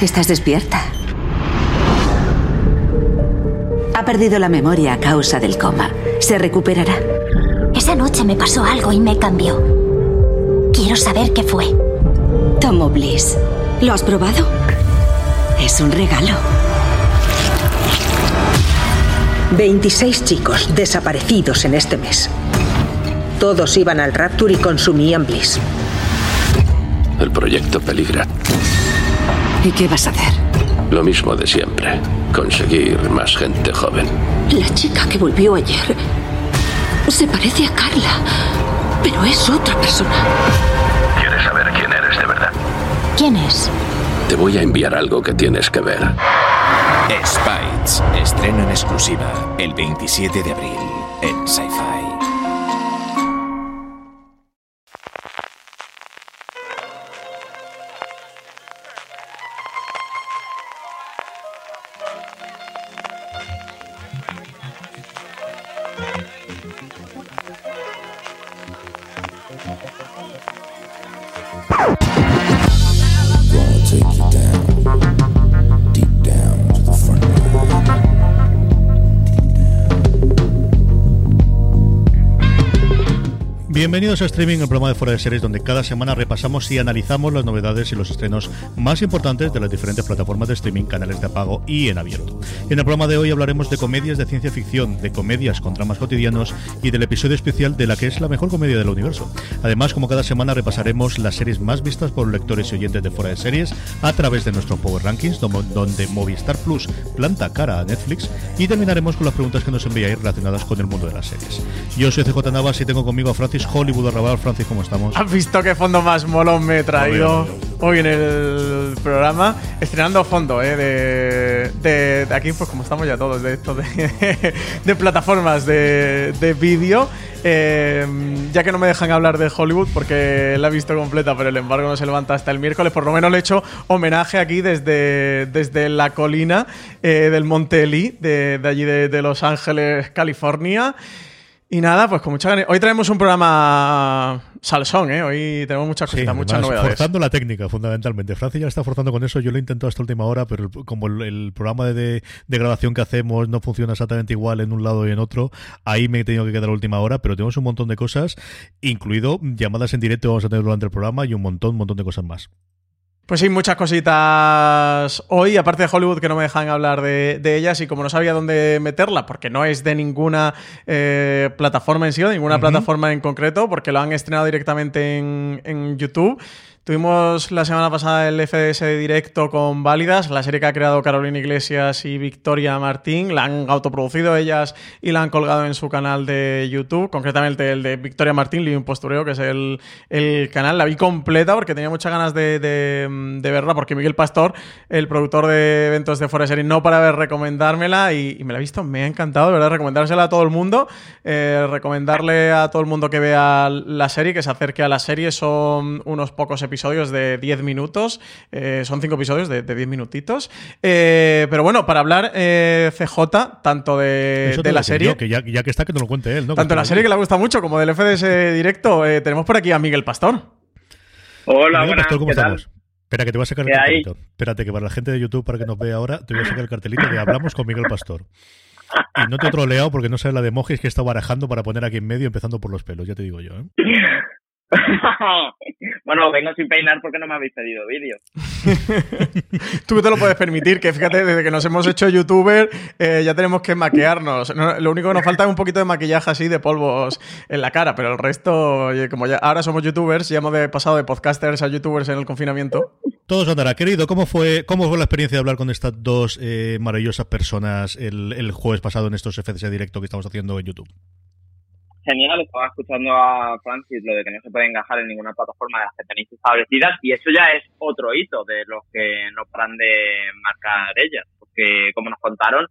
¿Estás despierta? Ha perdido la memoria a causa del coma. Se recuperará. Esa noche me pasó algo y me cambió. Quiero saber qué fue. Tomo Bliss. ¿Lo has probado? Es un regalo. 26 chicos desaparecidos en este mes. Todos iban al Rapture y consumían Bliss. El proyecto peligra. ¿Y qué vas a hacer? Lo mismo de siempre. Conseguir más gente joven. La chica que volvió ayer se parece a Carla, pero es otra persona. ¿Quieres saber quién eres de verdad? ¿Quién es? Te voy a enviar algo que tienes que ver. Spites, estreno en exclusiva el 27 de abril en Sci-Fi. Bienvenidos a Streaming, el programa de Fuera de Series, donde cada semana repasamos y analizamos las novedades y los estrenos más importantes de las diferentes plataformas de streaming, canales de pago y en abierto. En el programa de hoy hablaremos de comedias de ciencia ficción, de comedias con dramas cotidianos y del episodio especial de la que es la mejor comedia del universo. Además, como cada semana, repasaremos las series más vistas por lectores y oyentes de Fuera de Series a través de nuestro Power Rankings, donde Movistar Plus planta cara a Netflix y terminaremos con las preguntas que nos enviáis relacionadas con el mundo de las series. Yo soy CJ Navas y tengo conmigo a Francis Hollywood Arrabal. Francis, ¿cómo estamos? ¿Has visto qué fondo más molón me he traído hoy en el programa? Estrenando fondo, ¿eh? De, de- de aquí, pues como estamos ya todos, de esto de, de plataformas de, de vídeo. Eh, ya que no me dejan hablar de Hollywood porque la he visto completa, pero el embargo no se levanta hasta el miércoles. Por lo menos le he hecho homenaje aquí desde, desde la colina eh, del Monte Lee, de, de allí de Los Ángeles, California. Y nada, pues con mucha ganas. Hoy traemos un programa salsón, ¿eh? Hoy tenemos muchas Sí, cositas, muchas además, novedades. forzando la técnica, fundamentalmente. Francis ya está forzando con eso. Yo lo he intentado hasta última hora, pero el- como el, el programa de, de grabación que hacemos no funciona exactamente igual en un lado y en otro, ahí me he tenido que quedar a última hora. Pero tenemos un montón de cosas, incluido llamadas en directo vamos a tener durante el programa y un montón, un montón de cosas más. Pues sí, muchas cositas hoy, aparte de Hollywood, que no me dejan hablar de, de ellas y como no sabía dónde meterla, porque no es de ninguna eh, plataforma en sí, de ninguna plataforma en concreto, porque lo han estrenado directamente en, en YouTube. Tuvimos la semana pasada el FDS directo con Válidas, la serie que ha creado Carolina Iglesias y Victoria Martín. La han autoproducido ellas y la han colgado en su canal de YouTube, concretamente el de Victoria Martín, Living Postureo, que es el, el canal. La vi completa porque tenía muchas ganas de, de- de verla, porque Miguel Pastor, el productor de eventos de Fuera Serie, no para de recomendármela y, y me la he visto, me ha encantado, de verdad, recomendársela a todo el mundo, eh, recomendarle a todo el mundo que vea la serie, que se acerque a la serie. Son unos pocos episodios de 10 minutos, eh, son 5 episodios de, de 10 minutitos. Eh, pero bueno, para hablar eh, CJ, tanto de, te de la serie... yo, que ya, ya que está, que nos lo cuente él, ¿no? Tanto la serie que le gusta mucho como del FDS directo, eh, tenemos por aquí a Miguel Pastor. Hola, Miguel Pastor, ¿cómo ¿qué tal? estamos? Espera, que te voy a sacar el cartelito. Espérate, que para la gente de YouTube, para que nos vea ahora, te voy a sacar el cartelito de Hablamos con Miguel Pastor. Y no te he troleado porque no sabes la de emojis que he estado barajando para poner aquí en medio, empezando por los pelos, ya te digo yo. ¿eh? bueno, vengo sin peinar porque no me habéis pedido vídeo. Tú te lo puedes permitir, que fíjate, desde que nos hemos hecho youtuber eh, ya tenemos que maquearnos. No, lo único que nos falta es un poquito de maquillaje así, de polvos en la cara, pero el resto, oye, como ya ahora somos youtubers, ya hemos de- pasado de podcasters a youtubers en el confinamiento. Todos andará. Querido, ¿cómo fue, ¿cómo fue la experiencia de hablar con estas dos eh, maravillosas personas el, el jueves pasado en estos FCS directo que estamos haciendo en YouTube? Genial, estaba escuchando a Francis lo de que no se puede encajar en ninguna plataforma de las que tenéis establecidas y eso ya es otro hito de los que no paran de marcar ellas, porque como nos contaron,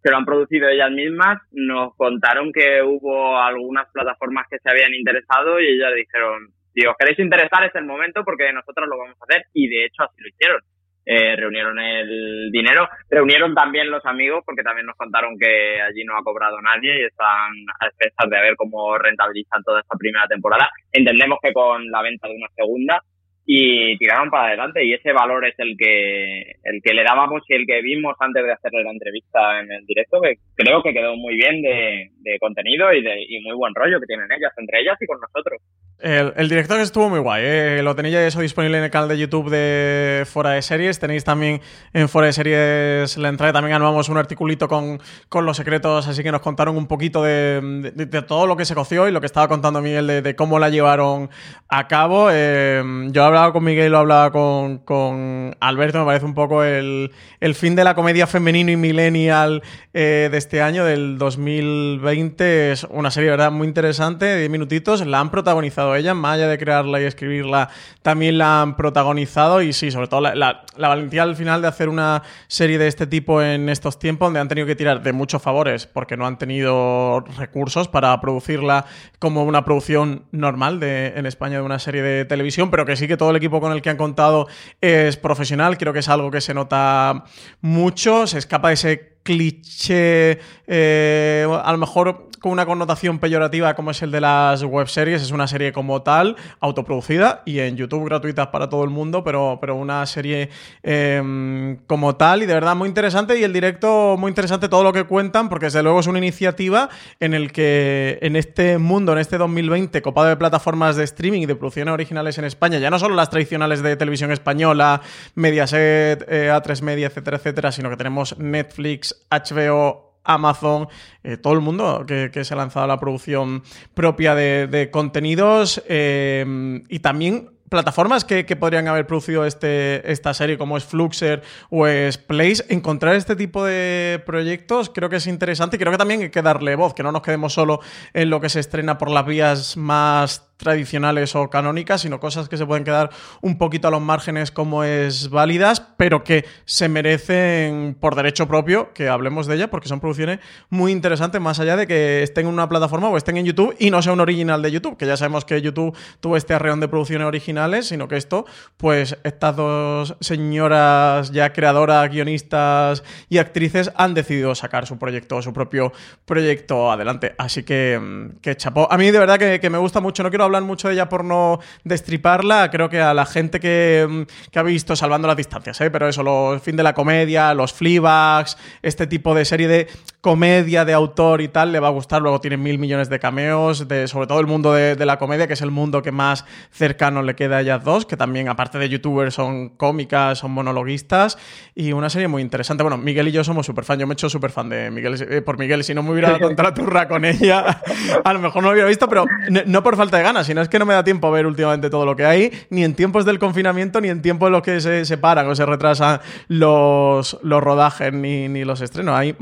que lo han producido ellas mismas, nos contaron que hubo algunas plataformas que se habían interesado y ellas dijeron, si os queréis interesar es el momento porque nosotros lo vamos a hacer y de hecho así lo hicieron. Eh, reunieron el dinero, reunieron también los amigos porque también nos contaron que allí no ha cobrado nadie y están a expensas de ver cómo rentabilizan toda esta primera temporada. Entendemos que con la venta de una segunda y tiraron para adelante y ese valor es el que el que le dábamos y el que vimos antes de hacerle la entrevista en el directo que creo que quedó muy bien de, de contenido y de y muy buen rollo que tienen ellas entre ellas y con nosotros el, director estuvo muy guay, ¿eh? lo tenéis eso disponible en el canal de YouTube de Fora de Series. Tenéis también en Fora de Series la entrada. También animamos un articulito con, con, los secretos, así que nos contaron un poquito de, de, todo lo que se coció y lo que estaba contando Miguel de, cómo la llevaron a cabo. Eh, yo hablaba con Miguel, lo hablaba con, con Alberto, me parece un poco el, el, fin de la comedia femenino y millennial eh, de este año, del 2020. Es una serie, ¿verdad? Muy interesante, 10 minutitos. La han protagonizado ellas, más allá de crearla y escribirla, también la han protagonizado y sí, sobre todo la, valentía al final de hacer una serie de este tipo en estos tiempos donde han tenido que tirar de muchos favores porque no han tenido recursos para producirla como una producción normal de, en España de una serie de televisión, pero que sí que todo el equipo con el que han contado es profesional, creo que es algo que se nota mucho, se escapa de ese cliché, eh, a lo mejor con una connotación peyorativa como es el de las webseries. Es una serie como tal, autoproducida y en YouTube gratuitas para todo el mundo, pero, pero una serie eh, como tal y de verdad muy interesante. Y el directo muy interesante todo lo que cuentan, porque desde luego es una iniciativa en el que en este mundo, en este 2020, copado de plataformas de streaming y de producciones originales en España, ya no solo las tradicionales de televisión española, Mediaset, eh, A3 Media, etcétera, etcétera, sino que tenemos Netflix, HBO, Amazon, eh, todo el mundo que, se ha lanzado la producción propia de, de contenidos eh, y también plataformas que, que, podrían haber producido este, esta serie, como es Fluxer o es Place, encontrar este tipo de proyectos creo que es interesante y creo que también hay que darle voz, que no nos quedemos solo en lo que se estrena por las vías más tradicionales o canónicas, sino cosas que se pueden quedar un poquito a los márgenes como es válidas, pero que se merecen por derecho propio que hablemos de ella, porque son producciones muy interesantes, más allá de que estén en una plataforma o estén en YouTube y no sea un original de YouTube, que ya sabemos que YouTube tuvo este arreón de producciones originales, sino que esto, pues estas dos señoras ya creadoras, guionistas y actrices han decidido sacar su proyecto, su propio proyecto adelante. Así que, que chapó. A mí de verdad que me gusta mucho, no quiero hablar mucho de ella por no destriparla. Creo que a la gente que, que ha visto Salvando las Distancias, ¿eh? pero eso, los fin de la comedia, los Fleabags, este tipo de serie de comedia de autor y tal, le va a gustar. Luego tiene mil millones de cameos, de, sobre todo el mundo de, de, la comedia, que es el mundo que más cercano le queda a ellas dos, que también, aparte de youtubers, son cómicas, son monologuistas. Y una serie muy interesante. Bueno, Miguel y yo somos súper fan. Yo me he hecho súper fan de Miguel, eh, por Miguel. Si no me hubiera dado contra turra con ella, a lo mejor no lo hubiera visto, pero no por falta de ganas sino es que no me da tiempo a ver últimamente todo lo que hay, ni en tiempos del confinamiento, ni en tiempos en los que se separan o se retrasan los, los rodajes ni, ni los estrenos. Hay,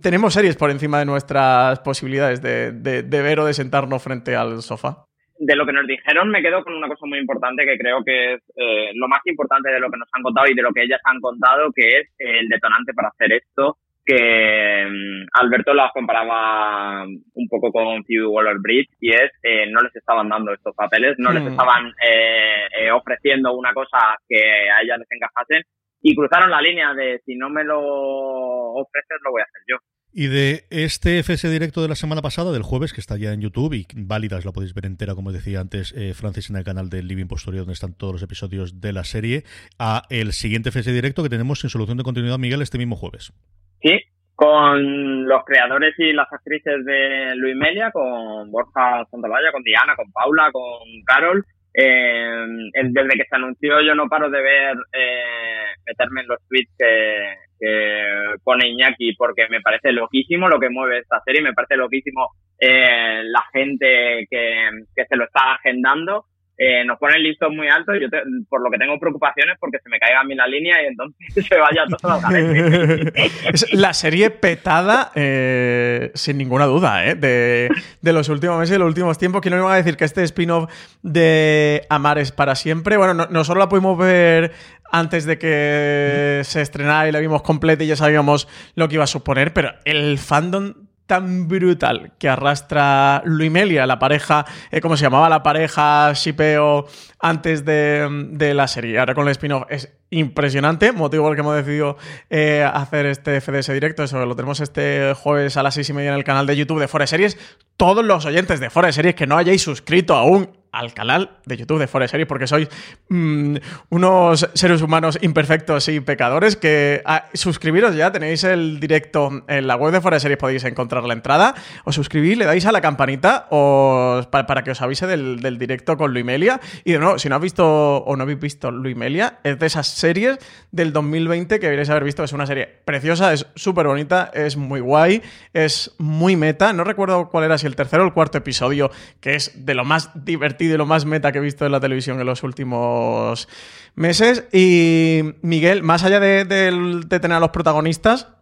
tenemos series por encima de nuestras posibilidades de, de, de ver o de sentarnos frente al sofá de lo que nos dijeron me quedo con una cosa muy importante que creo que es eh, lo más importante de lo que nos han contado y de lo que ellas han contado, que es el detonante para hacer esto que um, Alberto las comparaba un poco con Phoebe Waller-Bridge y es eh, no les estaban dando estos papeles, no mm. les estaban eh, eh, ofreciendo una cosa que a ellas les encajase y cruzaron la línea de si no me lo ofreces lo voy a hacer yo. Y de este FS directo de la semana pasada, del jueves, que está ya en YouTube y válidas, la podéis ver entera, como decía antes eh, Francis, en el canal del Living Postorio, donde están todos los episodios de la serie, a el siguiente FS directo que tenemos en Solución de Continuidad, Miguel, este mismo jueves. Sí, con los creadores y las actrices de Luis Melia, con Borja Santolaya, con Diana, con Paula, con Carol. Eh, desde que se anunció yo no paro de ver, eh, meterme en los tweets que, que pone Iñaki porque me parece loquísimo lo que mueve esta serie, me parece loquísimo eh, la gente que, que se lo está agendando eh, nos ponen listos muy altos. Yo te, por lo que tengo preocupaciones porque se me caiga a mí la línea y entonces se vaya todo Es la serie petada, eh, sin ninguna duda, ¿eh? de, de, los últimos meses y los últimos tiempos. Que no me iba a decir que este spin-off de Amar es para siempre. Bueno, no, no solo la pudimos ver antes de que se estrenara y la vimos completa y ya sabíamos lo que iba a suponer, pero el fandom tan brutal que arrastra Luimelia, la pareja, eh, ¿cómo se llamaba? La pareja Shipeo antes de, de, la serie. Ahora con el spin-off es impresionante, motivo por el que hemos decidido eh, hacer este FDS directo. Eso lo tenemos este jueves a las seis y media en el canal de YouTube de Fore Series. Todos los oyentes de Fore Series que no hayáis suscrito aún al canal de YouTube de Forest Series porque sois mm, unos seres humanos imperfectos y pecadores que ah, suscribiros ya, tenéis el directo en la web de Forest Series, podéis encontrar la entrada, os suscribís, le dais a la campanita para, que os avise del, directo con Luimelia y de nuevo, si no habéis visto o no habéis visto Luimelia, es de esas series del 2020 que deberíais haber visto, es una serie preciosa, es súper bonita, es muy guay, es muy meta, no recuerdo cuál era si el tercero o el cuarto episodio, que es de lo más divertido y de lo más meta que he visto en la televisión en los últimos meses. Y Miguel, más allá de, tener a los protagonistas,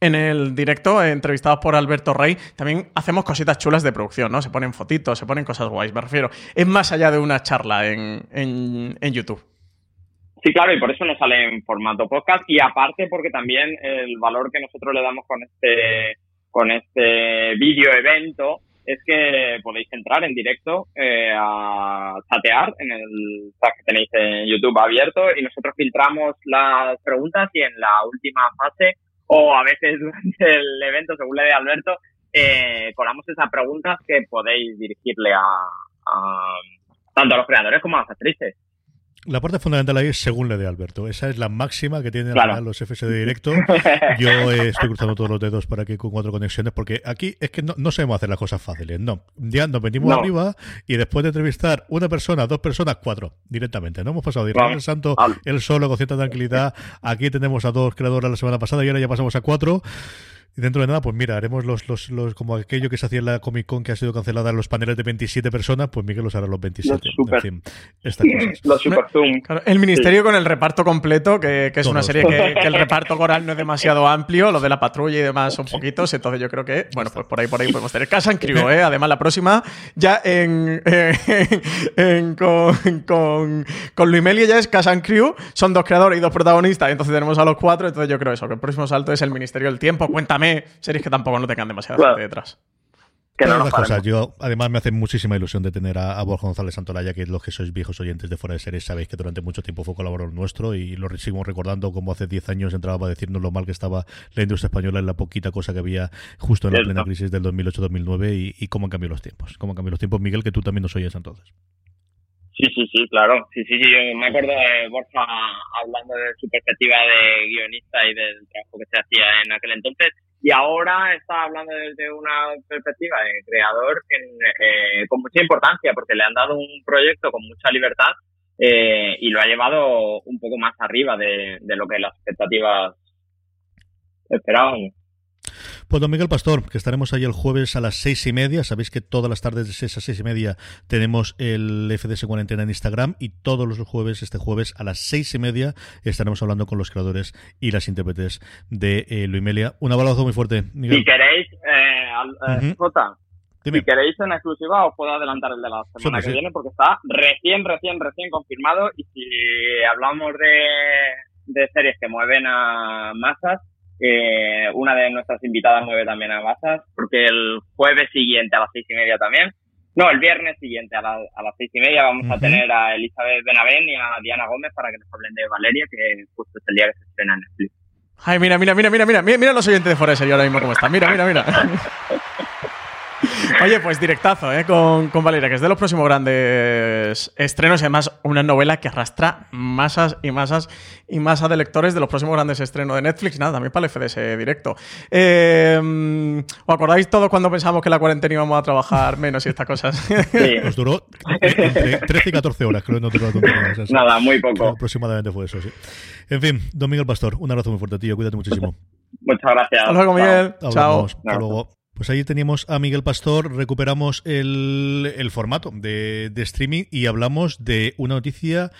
en el directo, entrevistados por Alberto Rey, también hacemos cositas chulas de producción, ¿no? Se ponen fotitos, se ponen cosas guays, me refiero. Es más allá de una charla en, en, YouTube. Sí, claro, y por eso nos sale en formato podcast. Y aparte, porque también el valor que nosotros le damos con este, con este video evento es que podéis entrar en directo eh, a chatear en el chat que tenéis en YouTube abierto y nosotros filtramos las preguntas y en la última fase o a veces durante el evento, según le de Alberto, eh, colamos esas preguntas que podéis dirigirle a, a tanto a los creadores como a las actrices. La parte fundamental ahí es según le de Alberto. Esa es la máxima que tienen los FS de directo. Yo eh, estoy cruzando todos los dedos para que con cuatro conexiones, porque aquí es que no, no sabemos hacer las cosas fáciles. No. Ya nos venimos arriba y después de entrevistar una persona, dos personas, cuatro directamente. No hemos pasado de Israel Santo, él solo, con cierta tranquilidad. Aquí tenemos a dos creadores la semana pasada y ahora ya pasamos a cuatro. Y dentro de nada, pues mira, haremos los, los, los como aquello que se hacía en la Comic Con que ha sido cancelada, los paneles de 27 personas, pues Miguel los hará los 27. Los super, en fin, Los super zoom. el Ministerio con el reparto completo, que, que es una serie que, el reparto coral no es demasiado amplio, lo de la patrulla y demás son poquitos, entonces yo creo que, bueno, pues por ahí por ahí podemos tener Casa en Crew, ¿eh? Además, la próxima ya en, en, con, con, con Luimelia ya es Casa en Crew, son dos creadores y dos protagonistas, entonces tenemos a los cuatro, entonces yo creo eso, que el próximo salto es el Ministerio del Tiempo. Cuéntame series que tampoco no tengan demasiada gente detrás. Que no cosas. Yo, además, me hace muchísima ilusión de tener a, Borja González Santolaya, que los que sois viejos oyentes de Fuera de Series sabéis que durante mucho tiempo fue colaborador nuestro y lo seguimos recordando como hace 10 años entraba para decirnos lo mal que estaba la industria española en la poquita cosa que había justo en la plena crisis del 2008-2009 y, cómo han cambiado los tiempos. Cómo han cambiado los tiempos, Miguel, que tú también nos oyes entonces. Sí, sí, sí, claro. Sí, sí, sí. Yo me acuerdo de Borja hablando de su perspectiva de guionista y del trabajo que se hacía en aquel entonces y ahora está hablando desde una perspectiva de creador eh, con mucha importancia porque le han dado un proyecto con mucha libertad eh, y lo ha llevado un poco más arriba de, de lo que las expectativas esperaban. Pues don Miguel Pastor, que estaremos ahí el jueves a las seis y media. Sabéis que todas las tardes de seis a seis y media tenemos el FDS Cuarentena en Instagram y todos los jueves, este jueves a las seis y media, estaremos hablando con los creadores y las intérpretes de eh, Luimelia. Un abrazo muy fuerte, Miguel. Si queréis, eh, eh si queréis en exclusiva os puedo adelantar el de la semana que viene porque está recién, recién, recién confirmado y si hablamos de, de series que mueven a masas, eh, una de nuestras invitadas mueve también a masas, porque el jueves siguiente a las seis y media también, no, el viernes siguiente a, a las seis y media vamos a tener a Elizabeth Benavén y a Diana Gómez para que nos hablen de Valeria, que justo es el día que se estrena en Netflix. Ay, mira, mira, mira, mira, mira, mira los oyentes de Forest ahora mismo cómo están. Mira, mira, mira. Oye, pues directazo, ¿eh? Con, Valeria, que es de los próximos grandes estrenos y además una novela que arrastra masas y masas y masas de lectores de los próximos grandes estrenos de Netflix. Nada, también para el FDS directo. Eh, ¿Os acordáis todos cuando pensamos que la cuarentena íbamos a trabajar menos y estas cosas? Sí. Nos duró entre 13 y 14 horas, creo, no duró Nada, muy poco. Aproximadamente fue eso, sí. En fin, don Miguel Pastor, un abrazo muy fuerte, tío. Cuídate muchísimo. Muchas gracias. Hasta luego, Miguel. Chao. Hasta luego. Pues ahí teníamos a Miguel Pastor, recuperamos el, el formato de, de, streaming y hablamos de una noticia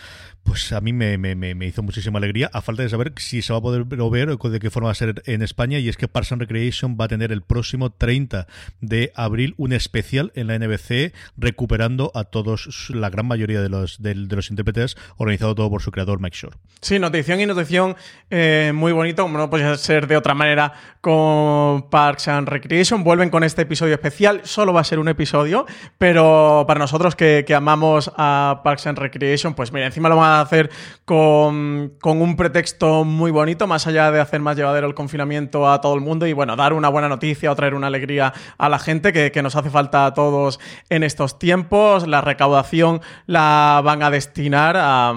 pues a mí me, me, hizo muchísima alegría, a falta de saber si se va a poder ver o de qué forma va a ser en España, y es que Parks and Recreation va a tener el próximo 30 de abril un especial en la NBC recuperando a todos, la gran mayoría de los, de, los intérpretes, organizado todo por su creador Mike Shore. Sí, notición y notición eh, muy bonito, como no puede ser de otra manera con Parks and Recreation. Vuelven con este episodio especial, solo va a ser un episodio, pero para nosotros que, amamos a Parks and Recreation, pues mira, encima lo van a a hacer con, un pretexto muy bonito, más allá de hacer más llevadero el confinamiento a todo el mundo y bueno, dar una buena noticia o traer una alegría a la gente que, nos hace falta a todos en estos tiempos. La recaudación la van a destinar a,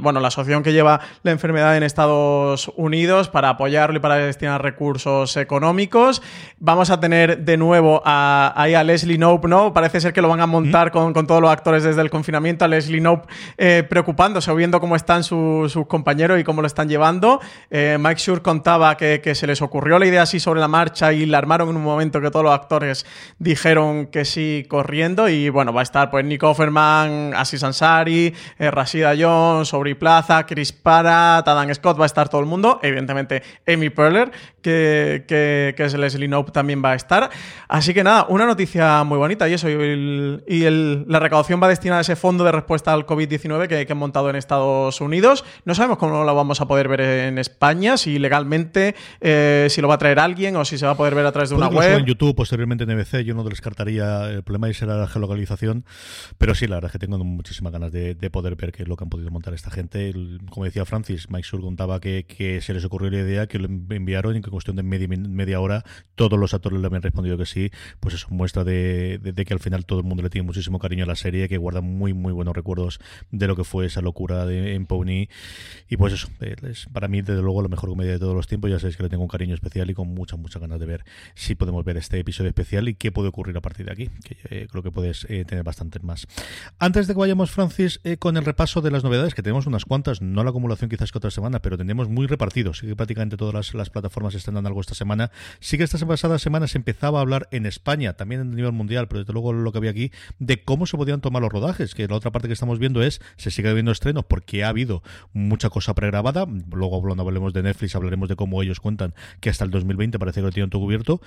bueno, la asociación que lleva la enfermedad en Estados Unidos para apoyarlo y para destinar recursos económicos. Vamos a tener de nuevo a, ahí a Leslie Nope, ¿no? Parece ser que lo van a montar con, todos los actores desde el confinamiento. A Leslie Nope eh, preocupándose o viendo cómo están sus compañeros y cómo lo están llevando. Eh, Mike Shure contaba que, se les ocurrió la idea así sobre la marcha y la armaron en un momento que todos los actores dijeron que sí corriendo. Y bueno, va a estar pues Nick Offerman, Asis Ansari, eh, Rashida Jones, Aubrey Plaza, Chris Para, Tadan Scott, va a estar todo el mundo. Evidentemente, Amy Perler, que, que, es Leslie Nope, también va a estar. Así que nada, una noticia muy bonita y eso. Y, la recaudación va destinada a ese fondo de respuesta al COVID-19 que, que han montado en Estados Unidos. No sabemos cómo lo vamos a poder ver en España, si legalmente, eh, si lo va a traer alguien o si se va a poder ver a través de una web. en YouTube, posteriormente en NBC, yo no descartaría el problema y será la geolocalización, pero sí, la verdad es que tengo muchísimas ganas de, poder ver qué es lo que han podido montar esta gente. como decía Francis, Mike Sur contaba que, se les ocurrió la idea, que lo enviaron y que en cuestión de media, media hora todos los actores le habían respondido que sí, pues eso muestra de, que al final todo el mundo le tiene muchísimo cariño a la serie, que guarda muy, muy buenos recuerdos de lo que fue esa locura de, en Pony. Y pues eso, eh, para mí, desde luego, la mejor comedia de todos los tiempos. Ya sabéis que le tengo un cariño especial y con muchas, muchas ganas de ver si podemos ver este episodio especial y qué puede ocurrir a partir de aquí, que eh, creo que puedes eh, tener bastantes más. Antes de que vayamos, Francis, con el repaso de las novedades, que tenemos unas cuantas, no la acumulación quizás que otra semana, pero tenemos muy repartidos. Sí que prácticamente todas las, las plataformas están dando algo esta semana. Sí que esta pasada semana se empezaba a hablar en España, también en nivel mundial, pero desde luego lo que había aquí, de cómo se podían tomar los rodajes, que la otra parte que estamos viendo es, se sigue viendo estrenos porque ha habido mucha cosa pregrabada. Luego, cuando hablemos de Netflix, hablaremos de cómo ellos cuentan que hasta el 2020 parece que lo tienen todo cubierto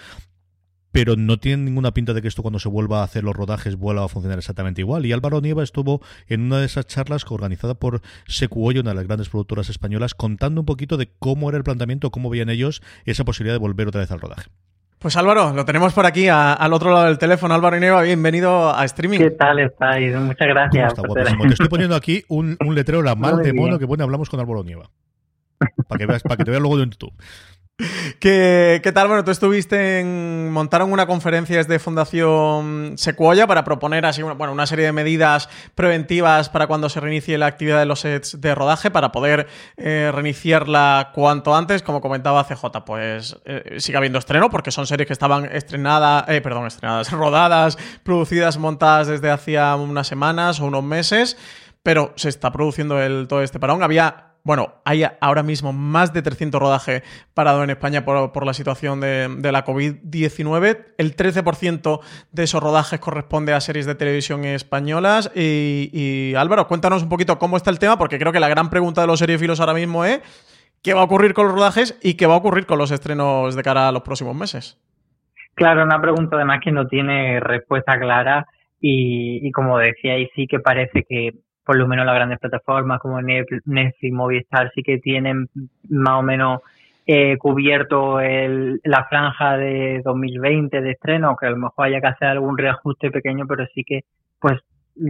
pero no tiene ninguna pinta de que esto cuando se vuelva a hacer los rodajes vuelva a funcionar exactamente igual. Y Álvaro Nieva estuvo en una de esas charlas organizada por Secuoyo, una de las grandes productoras españolas, contando un poquito de cómo era el planteamiento, cómo veían ellos esa posibilidad de volver otra vez al rodaje. Pues Álvaro, lo tenemos por aquí al otro lado del teléfono. Álvaro Nieva, bienvenido a streaming. ¿Qué tal estáis? Muchas gracias. Te estoy poniendo aquí un, letrero, la mal de mono, que pone hablamos con Álvaro Nieva. Para que, veas, que te veas luego en YouTube. ¿Qué, ¿Qué, tal? Bueno, tú estuviste en. montaron una conferencia de Fundación Sequoia para proponer así una, bueno, una serie de medidas preventivas para cuando se reinicie la actividad de los sets de rodaje para poder eh, reiniciarla cuanto antes. Como comentaba CJ, pues eh, sigue habiendo estreno porque son series que estaban estrenadas, eh, perdón, estrenadas, rodadas, producidas, montadas desde hacía unas semanas o unos meses, pero se está produciendo el, todo este parón. Había bueno, hay ahora mismo más de 300 rodajes parado en España por, la situación de, la COVID-19. El 13% de esos rodajes corresponde a series de televisión españolas. Y, Álvaro, cuéntanos un poquito cómo está el tema, porque creo que la gran pregunta de los seriefilos ahora mismo es qué va a ocurrir con los rodajes y qué va a ocurrir con los estrenos de cara a los próximos meses. Claro, una pregunta además que no tiene respuesta clara y, y como decíais, sí que parece que por lo menos las grandes plataformas como Netflix, Movistar sí que tienen más o menos eh, cubierto el, la franja de 2020 de estreno, que a lo mejor haya que hacer algún reajuste pequeño, pero sí que, pues,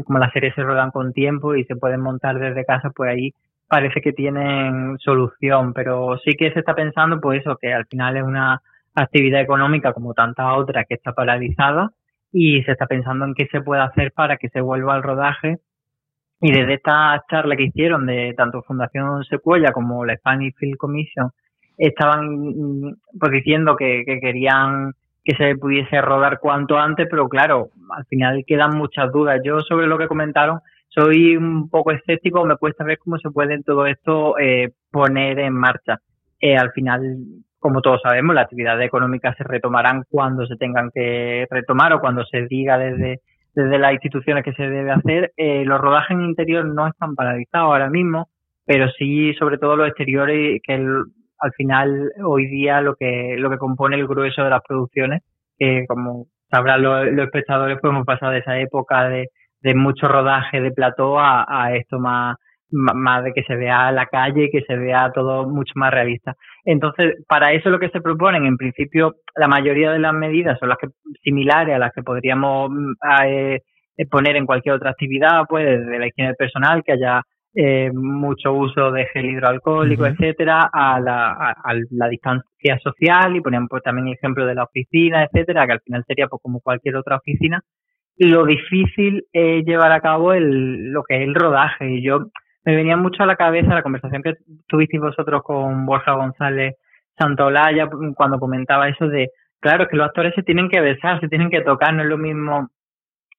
como las series se rodan con tiempo y se pueden montar desde casa, pues ahí parece que tienen solución, pero sí que se está pensando, pues eso, que al final es una actividad económica como tantas otras que está paralizada y se está pensando en qué se puede hacer para que se vuelva al rodaje y desde esta charla que hicieron de tanto Fundación Secuella como la Spanish Film Commission, estaban mm, pues diciendo que, querían que se pudiese rodar cuanto antes, pero claro, al final quedan muchas dudas. Yo sobre lo que comentaron soy un poco escéptico, me cuesta ver cómo se puede todo esto eh, poner en marcha. Eh, al final, como todos sabemos, las actividades económicas se retomarán cuando se tengan que retomar o cuando se diga desde desde las instituciones que se debe hacer. Eh, los rodajes en interior no están paralizados ahora mismo, pero sí, sobre todo los exteriores, que al final hoy día lo que lo que compone el grueso de las producciones, que como sabrán los, espectadores, pues hemos pasado de esa época de, de mucho rodaje de plató a, a esto más más de que se vea la calle, que se vea todo mucho más realista. Entonces, para eso lo que se proponen, en principio, la mayoría de las medidas son las que similares a las que podríamos mm, eh, poner en cualquier otra actividad, pues desde la higiene personal, que haya eh, mucho uso de gel hidroalcohólico, etcétera, a la, a, la distancia social y ponían pues también el ejemplo de la oficina, etcétera, que al final sería pues como cualquier otra oficina. Lo difícil es llevar a cabo el, lo que es el rodaje. Y yo me venía mucho a la cabeza la conversación que tuvisteis vosotros con Borja González Santaolalla cuando comentaba eso de, claro, que los actores se tienen que besar, se tienen que tocar, no es lo mismo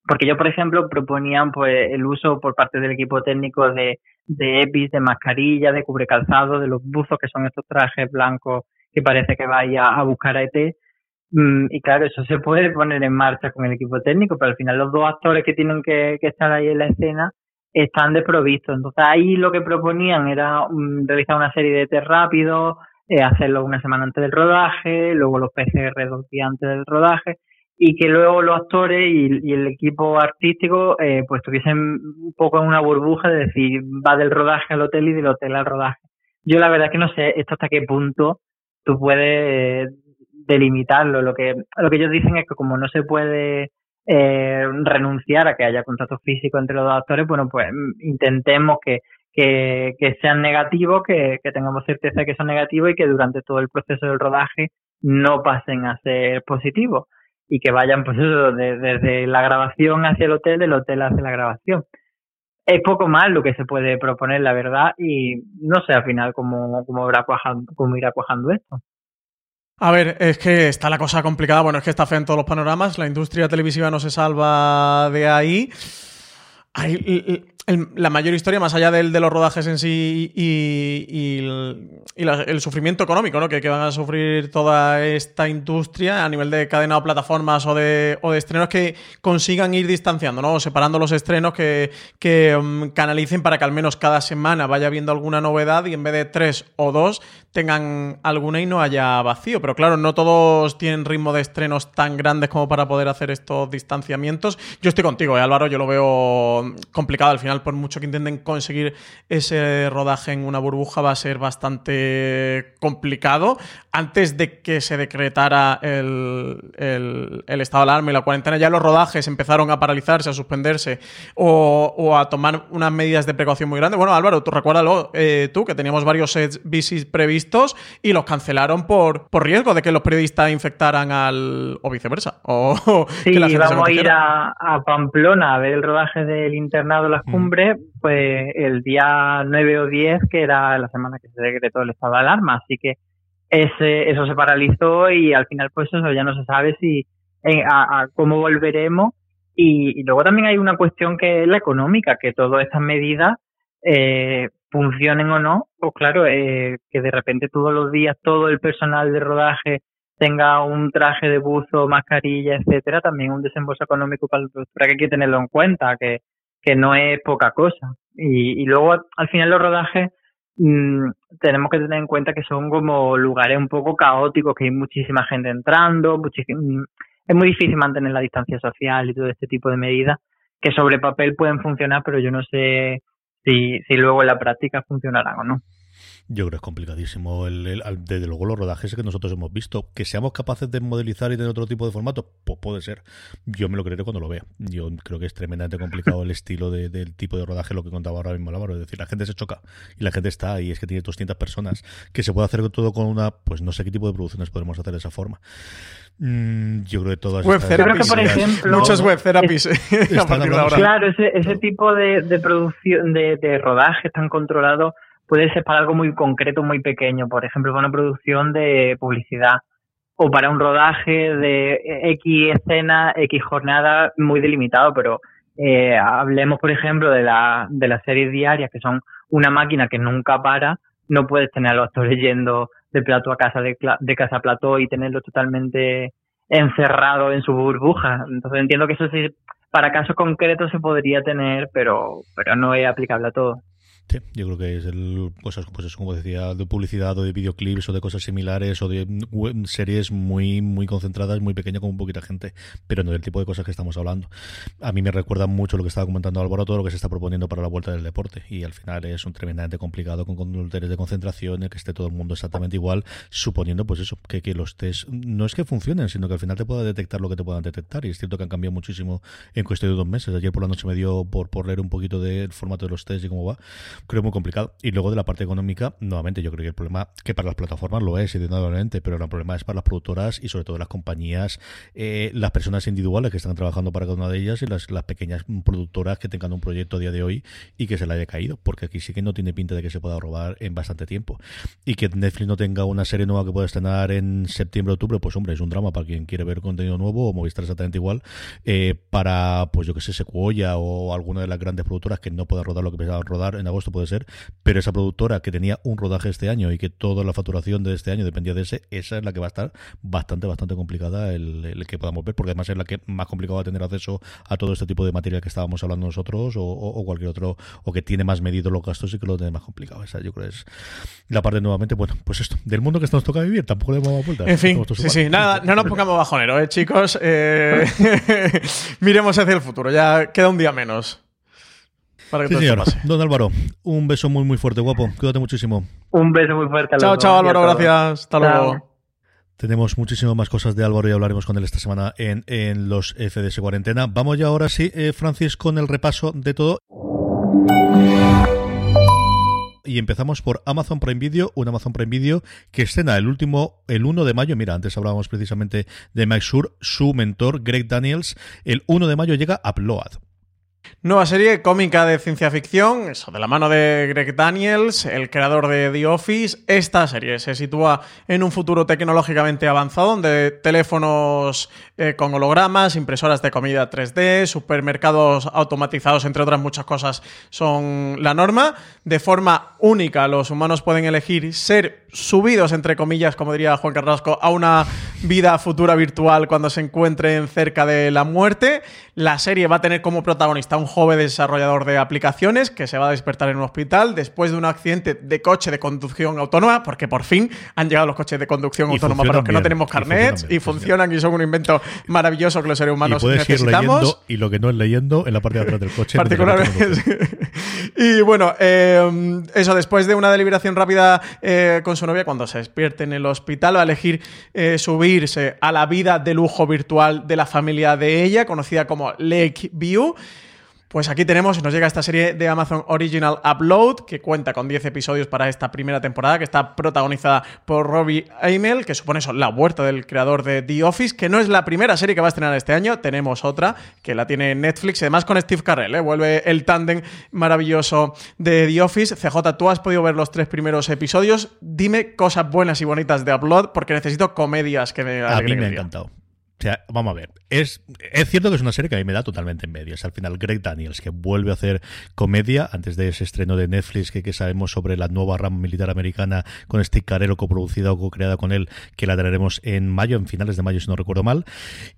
porque yo, por ejemplo, proponían pues el uso por parte del equipo técnico de, de EPIs, de mascarilla, de cubre calzado, de los buzos que son estos trajes blancos que parece que vaya a buscar a ET. Mm, y claro, eso se puede poner en marcha con el equipo técnico, pero al final los dos actores que tienen que, estar ahí en la escena están desprovistos. Entonces ahí lo que proponían era mm, realizar una serie de test rápidos, eh, hacerlo una semana antes del rodaje, luego los PCR dos días antes del rodaje y que luego los actores y, el equipo artístico eh, pues estuviesen un poco en una burbuja de decir va del rodaje al hotel y del hotel al rodaje. Yo la verdad que no sé esto hasta qué punto tú puedes delimitarlo. Lo que, lo que ellos dicen es que como no se puede eh, renunciar a que haya contacto físico entre los dos actores, bueno, pues intentemos que, que, que sean negativos, que, que tengamos certeza de que son negativos y que durante todo el proceso del rodaje no pasen a ser positivos y que vayan pues eso, desde la grabación hacia el hotel, del hotel hacia la grabación. Es poco más lo que se puede proponer, la verdad, y no sé al final cómo, cómo, irá, cuajando, cómo irá cuajando esto. A ver, es que está la cosa complicada. Bueno, es que está fe en todos los panoramas. La industria televisiva no se salva de ahí. Hay, la mayor historia, más allá del, de los rodajes en sí y, el, sufrimiento económico ¿no? que, van a sufrir toda esta industria a nivel de cadena o plataformas o de, o de estrenos que consigan ir distanciando, ¿no? separando los estrenos que, que um, canalicen para que al menos cada semana vaya viendo alguna novedad y en vez de tres o dos tengan alguna y no haya vacío. Pero claro, no todos tienen ritmo de estrenos tan grandes como para poder hacer estos distanciamientos. Yo estoy contigo, ¿eh, Álvaro, yo lo veo complicado al final por mucho que intenten conseguir ese rodaje en una burbuja, va a ser bastante complicado. Antes de que se decretara el, estado de alarma y la cuarentena, ya los rodajes empezaron a paralizarse, a suspenderse o, a tomar unas medidas de precaución muy grandes. Bueno, Álvaro, tú recuérdalo eh, tú, que teníamos varios sets visits previstos y los cancelaron por, por riesgo de que los periodistas infectaran al. o viceversa. O, sí, que vamos a ir a, a, Pamplona a ver el rodaje del internado Las Cumbres pues el día 9 o 10, que era la semana que se decretó el estado de alarma. Así que ese, eso se paralizó y al final pues eso ya no se sabe si a, cómo volveremos. Y, luego también hay una cuestión que es la económica, que todas estas medidas eh, funcionen o no, pues claro, eh, que de repente todos los días todo el personal de rodaje tenga un traje de buzo, mascarilla, etcétera, también un desembolso económico para la que hay que tenerlo en cuenta, que que no es poca cosa. Y, y luego al final los rodajes mmm, tenemos que tener en cuenta que son como lugares un poco caóticos, que hay muchísima gente entrando, muchísima, es muy difícil mantener la distancia social y todo este tipo de medidas que sobre papel pueden funcionar, pero yo no sé si, si luego en la práctica funcionarán o no. Yo creo que es complicadísimo. El, desde luego, los rodajes que nosotros hemos visto, que seamos capaces de modelizar y tener otro tipo de formato, pues puede ser. Yo me lo creeré cuando lo vea. Yo creo que es tremendamente complicado el estilo del tipo de rodaje, lo que contaba ahora mismo Álvaro. Es decir, la gente se choca y la gente está ahí, es que tiene 200 personas, que se puede hacer todo con una, pues no sé qué tipo de producciones podemos hacer de esa forma. Mm, yo creo que todas web therapies, por ejemplo, muchas web therapies claro ese, ese tipo de, de producción de, de rodaje tan controlado puede ser para algo muy concreto, muy pequeño, por ejemplo, para una producción de publicidad o para un rodaje de X escena, X jornada muy delimitado, pero eh, hablemos, por ejemplo, de, la, de las series diarias, que son una máquina que nunca para, no puedes tener a los actores yendo de plato a casa, de, de casa a plato y tenerlo totalmente encerrado en su burbuja. Entonces entiendo que eso sí, para casos concretos se podría tener, pero, pero no es aplicable a todo. Yo creo que es el, cosas, pues eso, como decía, de publicidad o de videoclips o de cosas similares o de series muy, muy concentradas, muy pequeñas con un poquita gente, pero no del tipo de cosas que estamos hablando. A mí me recuerda mucho lo que estaba comentando Álvaro, todo lo que se está proponiendo para la vuelta del deporte y al final es un tremendamente complicado con conductores de concentración, en que esté todo el mundo exactamente igual, suponiendo pues eso, que, que los test no es que funcionen, sino que al final te pueda detectar lo que te puedan detectar y es cierto que han cambiado muchísimo en cuestión de dos meses. Ayer por la noche me dio por, por leer un poquito del formato de los test y cómo va creo muy complicado. Y luego de la parte económica, nuevamente yo creo que el problema, que para las plataformas lo es, evidentemente, pero el problema es para las productoras y sobre todo las compañías, eh, las personas individuales que están trabajando para cada una de ellas y las, las pequeñas productoras que tengan un proyecto a día de hoy y que se le haya caído, porque aquí sí que no tiene pinta de que se pueda robar en bastante tiempo. Y que Netflix no tenga una serie nueva que pueda estrenar en septiembre, octubre, pues hombre, es un drama para quien quiere ver contenido nuevo o Movistar exactamente igual, eh, para, pues yo que sé, Sequoia o alguna de las grandes productoras que no pueda rodar lo que pensaban rodar en agosto puede ser, pero esa productora que tenía un rodaje este año y que toda la facturación de este año dependía de ese, esa es la que va a estar bastante, bastante complicada el, que podamos ver, porque además es la que más complicado va a tener acceso a todo este tipo de material que estábamos hablando nosotros o, cualquier otro, o que tiene más medido los gastos y que lo tiene más complicado. Esa yo creo es la parte nuevamente, bueno, pues esto, del mundo que nos toca vivir, tampoco le hemos vueltas. En fin, sí, sí, nada, no nos pongamos bajonero, ¿eh, chicos. Eh, miremos hacia el futuro, ya queda un día menos. Para que sí, señor. Don Álvaro, un beso muy, muy fuerte, guapo. Cuídate muchísimo. Un beso muy fuerte. chao, chao, Álvaro, gracias. Hasta luego. Tenemos muchísimas más cosas de Álvaro y hablaremos con él esta semana en, en los FDS Cuarentena. Vamos ya ahora sí, eh, Francis, con el repaso de todo. Y empezamos por Amazon Prime Video, un Amazon Prime Video que escena el último, el 1 de mayo. Mira, antes hablábamos precisamente de Mike Shure, su mentor, Greg Daniels. El 1 de mayo llega Upload. Nueva serie cómica de ciencia ficción, eso, de la mano de Greg Daniels, el creador de The Office. Esta serie se sitúa en un futuro tecnológicamente avanzado, donde teléfonos eh, con hologramas, impresoras de comida 3D, supermercados automatizados, entre otras muchas cosas, son la norma. De forma única, los humanos pueden elegir ser subidos, entre comillas, como diría Juan Carrasco, a una vida futura virtual cuando se encuentren cerca de la muerte. La serie va a tener como protagonista un joven desarrollador de aplicaciones que se va a despertar en un hospital después de un accidente de coche de conducción autónoma, porque por fin han llegado los coches de conducción autónoma para los que no tenemos carnets y, funcionan, y son un invento maravilloso que los seres humanos y necesitamos. y lo que no es leyendo en la parte de atrás del coche. Particularmente. y bueno, eh, eso, después de una deliberación rápida eh, con su novia, cuando se despierte en el hospital, va a elegir eh, subirse a la vida de lujo virtual de la familia de ella, conocida como Lake View. Pues aquí tenemos, nos llega esta serie de Amazon Original Upload, que cuenta con 10 episodios para esta primera temporada, que está protagonizada por Robbie Amell, que supone eso, la huerta del creador de The Office, que no es la primera serie que va a estrenar este año, tenemos otra, que la tiene Netflix, además con Steve Carell, ¿eh? vuelve el tándem maravilloso de The Office. CJ, tú has podido ver los tres primeros episodios, dime cosas buenas y bonitas de Upload, porque necesito comedias que me A mí me ha encantado. O sea, vamos a ver. Es, es cierto que es una serie que a mí me da totalmente envidia. Es al final Greg Daniels, que vuelve a hacer comedia antes de ese estreno de Netflix que, que sabemos sobre la nueva rama militar americana con Steve Carell, coproducida o co-creada con él, que la traeremos en mayo, en finales de mayo, si no recuerdo mal.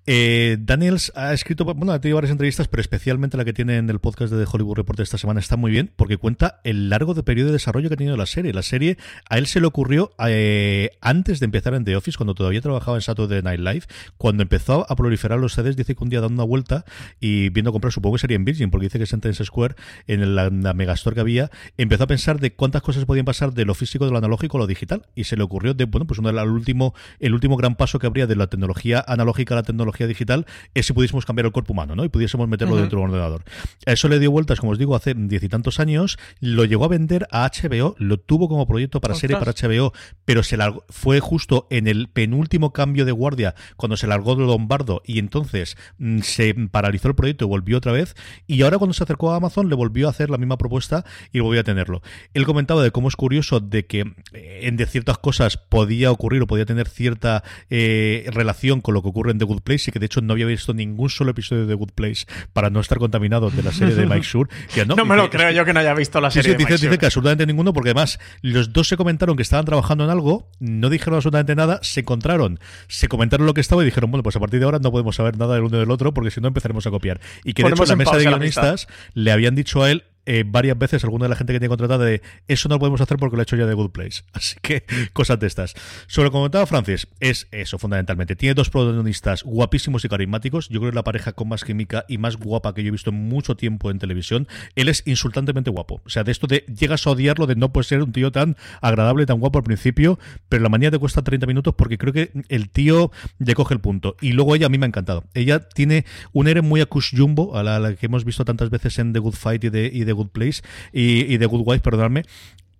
Eh, Daniels ha escrito, bueno, ha tenido varias entrevistas, pero especialmente la que tiene en el podcast de The Hollywood Report esta semana está muy bien, porque cuenta el largo de periodo de desarrollo que ha tenido la serie. La serie, a él se le ocurrió eh, antes de empezar en The Office, cuando todavía trabajaba en Saturday Night Live, cuando empezó a proliferar los CDs, dice que un día dando una vuelta y viendo comprar, supongo que sería en Virgin, porque dice que Sentence Square, en la, megastore que había, empezó a pensar de cuántas cosas podían pasar de lo físico, de lo analógico a lo digital. Y se le ocurrió de, bueno, pues uno el último, el último gran paso que habría de la tecnología analógica a la tecnología digital es si pudiésemos cambiar el cuerpo humano, ¿no? Y pudiésemos meterlo dentro de un ordenador. Eso le dio vueltas, como os digo, hace diez y tantos años, lo llegó a vender a HBO, lo tuvo como proyecto para serie para HBO, pero se largó, fue justo en el penúltimo cambio de guardia, cuando se largó de Lombardo y entonces mm, se paralizó el proyecto y volvió otra vez y ahora cuando se acercó a Amazon le volvió a hacer la misma propuesta y volvió a tenerlo. Él comentaba de cómo es curioso de que eh, en de ciertas cosas podía ocurrir o podía tener cierta eh, relación con lo que ocurre en The Good Place y que de hecho no había visto ningún solo episodio de The Good Place para no estar contaminado de la serie de Mike Shure. no, me lo creo yo que no haya visto la serie. dice, dice que absolutamente ninguno porque además los dos se comentaron que estaban trabajando en algo, no dijeron absolutamente nada, se encontraron, se comentaron lo que estaba y dijeron, bueno, pues a partir de ahora no podemos saber nada del uno del otro porque si no empezaremos a copiar. Y que de hecho la mesa de guionistas le habían dicho a él eh, varias veces alguna de la gente que tiene contratada de eso no lo podemos hacer porque lo ha hecho ya de Good Place. Así que cosas de estas. Sobre lo que comentaba Francis, es eso fundamentalmente. Tiene dos protagonistas guapísimos y carismáticos. Yo creo que es la pareja con más química y más guapa que yo he visto en mucho tiempo en televisión. Él es insultantemente guapo. O sea, de esto de llegas a odiarlo de no puede ser un tío tan agradable, tan guapo al principio, pero la manía te cuesta 30 minutos porque creo que el tío le coge el punto. Y luego ella a mí me ha encantado. Ella tiene un aire muy a Jumbo, a la, que hemos visto tantas veces en The Good Fight y de, y de The Good Place y, y The Good Wife, perdonadme,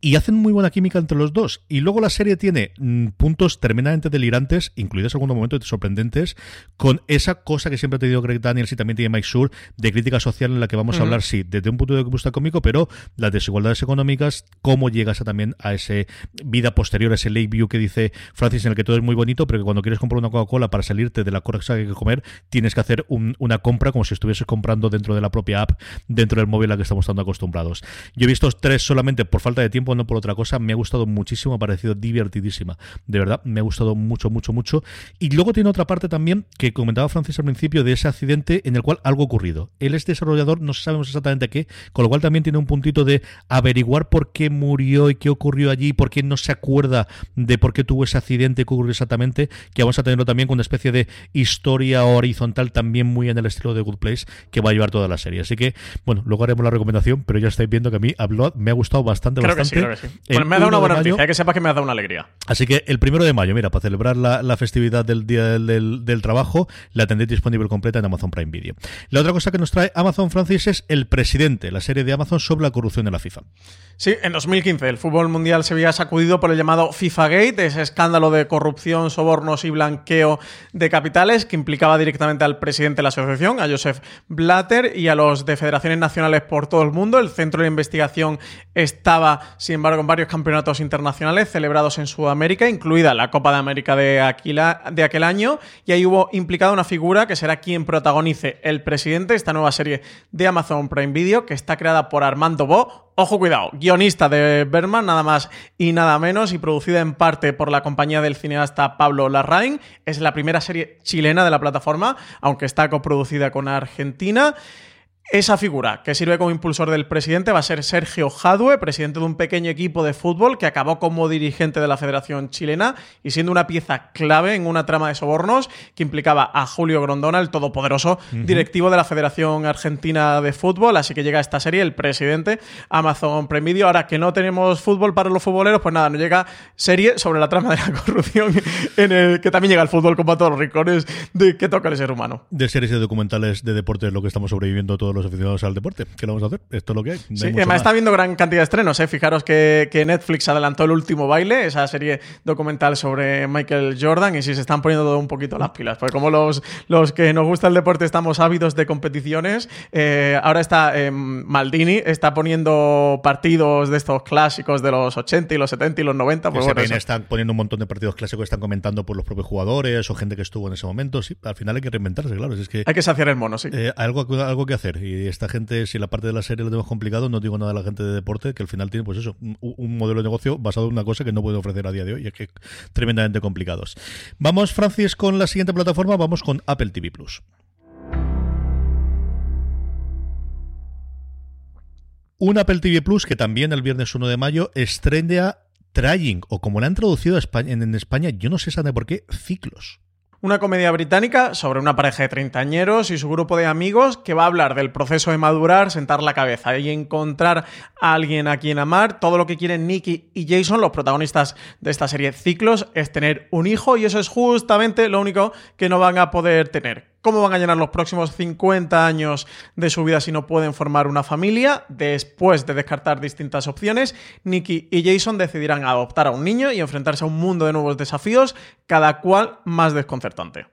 y hacen muy buena química entre los dos. Y luego la serie tiene mm, puntos tremendamente delirantes, incluidos algunos momentos sorprendentes, con esa cosa que siempre ha tenido Greg Daniels y también tiene Mike Shure de crítica social en la que vamos a hablar, sí, desde un punto de vista cómico, pero las desigualdades económicas, cómo llegas a, también a ese vida posterior, a ese lake view que dice Francis, en el que todo es muy bonito, pero que cuando quieres comprar una Coca-Cola para salirte de la cosa que hay que comer, tienes que hacer una compra como si estuvieses comprando dentro de la propia app, dentro del móvil a la que estamos tan acostumbrados. Yo he visto tres solamente por falta de tiempo no por otra cosa. Me ha gustado muchísimo, ha parecido divertidísima. De verdad, me ha gustado mucho, mucho, mucho. Y luego tiene otra parte también que comentaba Francis al principio de ese accidente en el cual algo ha ocurrido. Él es desarrollador, no sabemos exactamente qué, con lo cual también tiene un puntito de averiguar por qué murió y qué ocurrió allí, por qué no se acuerda de por qué tuvo ese accidente, qué ocurrió exactamente, que vamos a tenerlo también con una especie de historia horizontal también muy en el estilo de Good Place que va a llevar toda la serie. Así que, bueno, luego haremos la recomendación, pero ya estáis viendo que a mí me ha gustado bastante, bastante bueno, me ha dado una buena noticia, que sepas que me ha dado una alegría. Así que el primero de mayo, mira, para celebrar la, festividad del Día del, Trabajo, la tendréis disponible completa en Amazon Prime Video. La otra cosa que nos trae Amazon Francis es El Presidente, la serie de Amazon sobre la corrupción de la FIFA. Sí, en 2015 el fútbol mundial se había sacudido por el llamado FIFA Gate, ese escándalo de corrupción, sobornos y blanqueo de capitales que implicaba directamente al presidente de la asociación, a Joseph Blatter, y a los de federaciones nacionales por todo el mundo. El centro de investigación estaba, sin embargo, en varios campeonatos internacionales celebrados en Sudamérica, incluida la Copa de América de, aquel año, y ahí hubo implicada una figura que será quien protagonice el presidente, esta nueva serie de Amazon Prime Video, que está creada por Armando Bo, Ojo, cuidado, guionista de Berman, nada más y nada menos, y producida en parte por la compañía del cineasta Pablo Larraín. Es la primera serie chilena de la plataforma, aunque está coproducida con Argentina. Esa figura que sirve como impulsor del presidente va a ser Sergio Jadue, presidente de un pequeño equipo de fútbol que acabó como dirigente de la Federación Chilena y siendo una pieza clave en una trama de sobornos que implicaba a Julio Grondona, el todopoderoso directivo de la Federación Argentina de Fútbol. Así que llega esta serie, el presidente, Amazon Prime Video. Ahora que no tenemos fútbol para los futboleros, pues nada, nos llega serie sobre la trama de la corrupción en el que también llega el fútbol como a todos los rincones de que toca el ser humano. De series de documentales de deporte lo que estamos sobreviviendo todos los aficionados al deporte. ¿Qué lo vamos a hacer? Esto es lo que hay. sí, además está viendo gran cantidad de estrenos. ¿eh? Fijaros que, Netflix adelantó El último baile, esa serie documental sobre Michael Jordan, y sí se están poniendo todo un poquito las pilas. Porque como los, los que nos gusta el deporte estamos ávidos de competiciones, eh, ahora está eh, Maldini, está poniendo partidos de estos clásicos de los 80 y los 70 y los 90. Pues están poniendo un montón de partidos clásicos, están comentando por los propios jugadores o gente que estuvo en ese momento. Sí, al final hay que reinventarse, claro. Es que, hay que saciar el mono, sí. algo, algo que hacer. Y esta gente, si la parte de la serie lo tenemos complicado, no digo nada a la gente de deporte, que al final tiene, pues eso, un, modelo de negocio basado en una cosa que no puede ofrecer a día de hoy, y es que tremendamente complicados. Vamos, Francis, con la siguiente plataforma, vamos con Apple TV Plus. Un Apple TV Plus que también el viernes 1 de mayo estrena Trying, o como la han traducido en, España, yo no sé sabe por qué, ciclos una comedia británica sobre una pareja de treintañeros y su grupo de amigos que va a hablar del proceso de madurar, sentar la cabeza y encontrar a alguien a quien amar. Todo lo que quieren Nicky y Jason, los protagonistas de esta serie Ciclos, es tener un hijo y eso es justamente lo único que no van a poder tener. ¿Cómo van a llenar los próximos 50 años de su vida si no pueden formar una familia? Después de descartar distintas opciones, Nicky y Jason decidirán adoptar a un niño y enfrentarse a un mundo de nuevos desafíos, cada cual más desconcertante.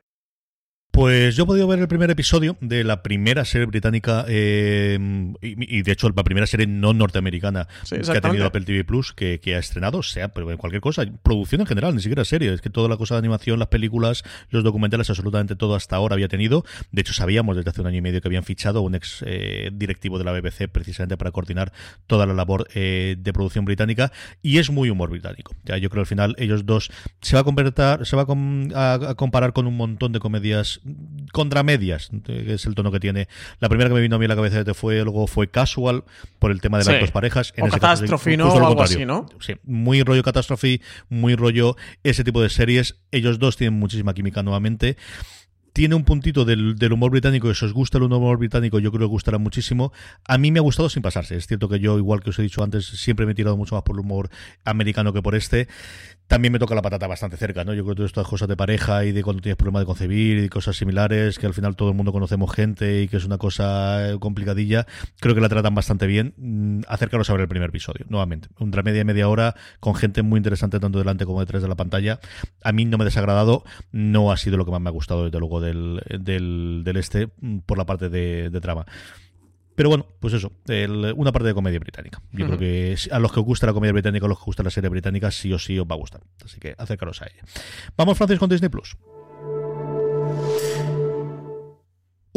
Pues yo he podido ver el primer episodio de la primera serie británica eh, y, de hecho la primera serie no norteamericana que ha tenido Apple TV Plus que, ha estrenado, sea pero cualquier cosa, producción en general, ni siquiera serie, es que toda la cosa de animación, las películas, los documentales, absolutamente todo hasta ahora había tenido. De hecho sabíamos desde hace un año y medio que habían fichado a un ex eh, directivo de la BBC precisamente para coordinar toda la labor eh, de producción británica y es muy humor británico. Ya yo creo que al final ellos dos se va a convertir, se va a comparar con un montón de comedias contra medias, que es el tono que tiene. La primera que me vino a mí a la cabeza fue luego fue Casual por el tema de las dos parejas. En o Catástrofe, ¿no? O algo así, ¿no? Sí, muy rollo Catástrofe, muy rollo ese tipo de series. Ellos dos tienen muchísima química nuevamente tiene un puntito del, humor británico, y si os gusta el humor británico, yo creo que os gustará muchísimo. A mí me ha gustado sin pasarse. Es cierto que yo, igual que os he dicho antes, siempre me he tirado mucho más por el humor americano que por este. También me toca la patata bastante cerca, ¿no? Yo creo que todas estas cosas de pareja y de cuando tienes problemas de concebir y cosas similares, que al final todo el mundo conocemos gente y que es una cosa eh, complicadilla, creo que la tratan bastante bien. Mm, acércalos a ver el primer episodio, nuevamente. Un media y media hora con gente muy interesante tanto delante como detrás de la pantalla. A mí no me ha desagradado, no ha sido lo que más me ha gustado, desde luego, del, del, del este, mm, por la parte de, de trama. Pero bueno, pues eso, una parte de comedia británica. Yo creo que a los que os gusta la comedia británica, a los que os gusta la serie británica, sí o sí os va a gustar. Así que acércalos a ella. Vamos, Francis, con Disney Plus.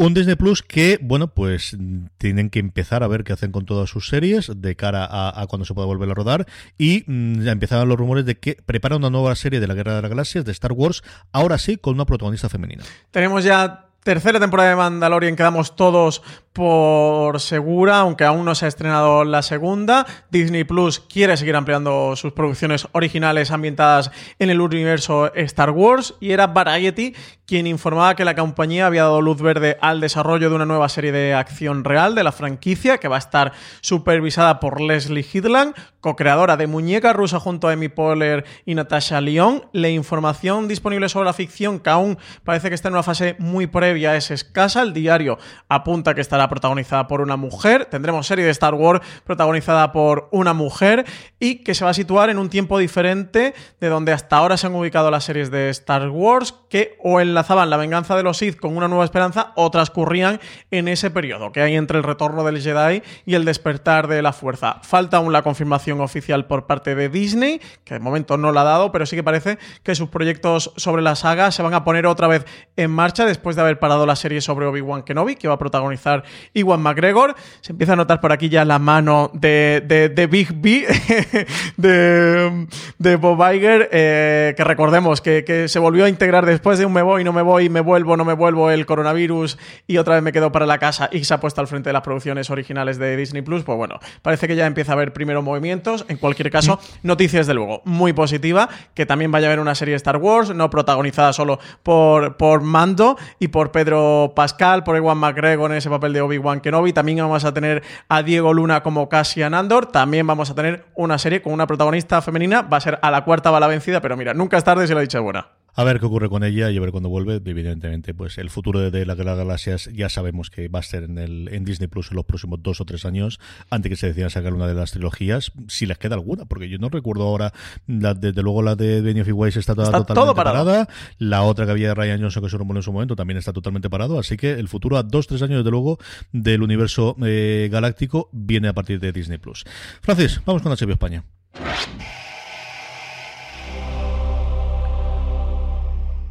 Un Disney Plus que, bueno, pues tienen que empezar a ver qué hacen con todas sus series de cara a, cuando se pueda volver a rodar. Y mm, ya empezaron los rumores de que prepara una nueva serie de la Guerra de las Galaxias, de Star Wars, ahora sí con una protagonista femenina. Tenemos ya tercera temporada de Mandalorian quedamos todos por segura, aunque aún no se ha estrenado la segunda. Disney Plus quiere seguir ampliando sus producciones originales ambientadas en el universo Star Wars y era Variety quien informaba que la compañía había dado luz verde al desarrollo de una nueva serie de acción real de la franquicia que va a estar supervisada por Leslie Hidland, co-creadora de Muñeca Rusa junto a Amy Poehler y Natasha Lyon. La información disponible sobre la ficción, que aún parece que está en una fase muy previa, es escasa. El diario apunta que estará protagonizada por una mujer. Tendremos serie de Star Wars protagonizada por una mujer y que se va a situar en un tiempo diferente de donde hasta ahora se han ubicado las series de Star Wars que o enlazaban la venganza de los Sith con una nueva esperanza o transcurrían en ese periodo que hay entre el retorno del Jedi y el despertar de la fuerza. Falta aún la confirmación oficial por parte de Disney, que de momento no la ha dado, pero sí que parece que sus proyectos sobre la saga se van a poner otra vez en marcha después de haber parado la serie sobre Obi-Wan Kenobi, que va a protagonizar Iwan McGregor. Se empieza a notar por aquí ya la mano de, de, Big B, de, de, Bob Iger, eh, que recordemos que, que, se volvió a integrar después de un me voy, no me voy, me vuelvo, no me vuelvo, el coronavirus y otra vez me quedo para la casa y se ha puesto al frente de las producciones originales de Disney Plus. Pues bueno, parece que ya empieza a haber primeros movimientos. En cualquier caso, noticias de luego muy positiva, que también vaya a haber una serie de Star Wars, no protagonizada solo por, por Mando y por Pedro Pascal, por Iwan McGregor en ese papel de Obi-Wan Kenobi. También vamos a tener a Diego Luna como Cassian Andor. También vamos a tener una serie con una protagonista femenina. Va a ser a la cuarta va la vencida, pero mira, nunca es tarde si la dicha es buena. A ver qué ocurre con ella y a ver cuándo vuelve. Evidentemente, pues el futuro de, la, de las galaxias ya sabemos que va a ser en, el, en Disney Plus en los próximos dos o tres años, antes que se decida sacar una de las trilogías, si les queda alguna, porque yo no recuerdo ahora, desde luego la de Benioff y Weiss está, totalmente parada. La otra que había de Ryan Johnson que se rumoró en su momento también está totalmente parado. Así que el futuro a dos, tres años, desde luego, del universo eh, galáctico viene a partir de Disney Plus. Francis, vamos con HBO España.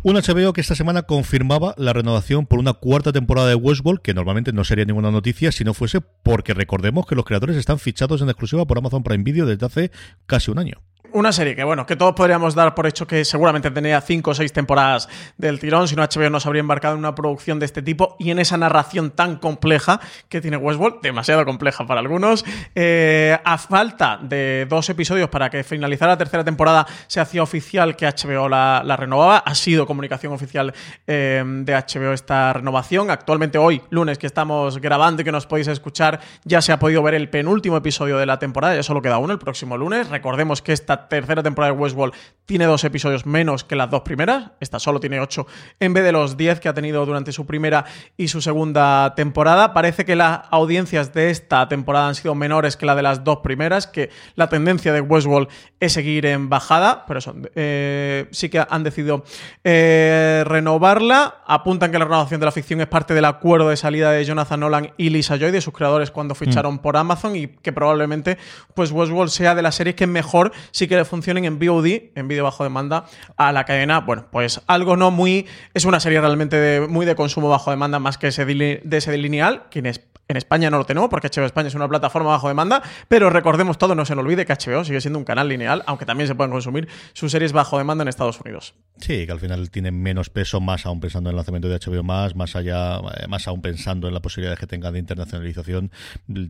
Un HBO que esta semana confirmaba la renovación por una cuarta temporada de Westworld, que normalmente no sería ninguna noticia si no fuese porque recordemos que los creadores están fichados en exclusiva por Amazon Prime Video desde hace casi un año una serie que, bueno, que todos podríamos dar por hecho que seguramente tenía cinco o seis temporadas del tirón, si no HBO nos habría embarcado en una producción de este tipo y en esa narración tan compleja que tiene Westworld, demasiado compleja para algunos. Eh, a falta de dos episodios para que finalizara la tercera temporada, se hacía oficial que HBO la, renovaba. Ha sido comunicación oficial eh, de HBO esta renovación. Actualmente hoy, lunes, que estamos grabando y que nos podéis escuchar, ya se ha podido ver el penúltimo episodio de la temporada, ya solo queda uno el próximo lunes. Recordemos que esta tercera temporada de Westworld tiene dos episodios menos que las dos primeras. Esta solo tiene ocho en vez de los diez que ha tenido durante su primera y su segunda temporada. Parece que las audiencias de esta temporada han sido menores que la de las dos primeras, que la tendencia de Westworld es seguir en bajada, pero eso, eh, sí que han decidido eh, renovarla. Apuntan que la renovación de la ficción es parte del acuerdo de salida de Jonathan Nolan y Lisa Joy, de sus creadores, cuando ficharon mm. por Amazon y que probablemente pues Westworld sea de las series que mejor sí que funcionen en VOD, en vídeo bajo demanda, a la cadena. Bueno, pues algo no muy. Es una serie realmente muy de consumo bajo demanda, más que ese de ese lineal, quienes En España no lo tenemos porque HBO España es una plataforma bajo demanda, pero recordemos todo, no se nos olvide que HBO sigue siendo un canal lineal, aunque también se pueden consumir sus series bajo demanda en Estados Unidos. Sí, que al final tiene menos peso, más aún pensando en el lanzamiento de HBO más, más allá, eh, más aún pensando en la posibilidad de que tenga de internacionalización,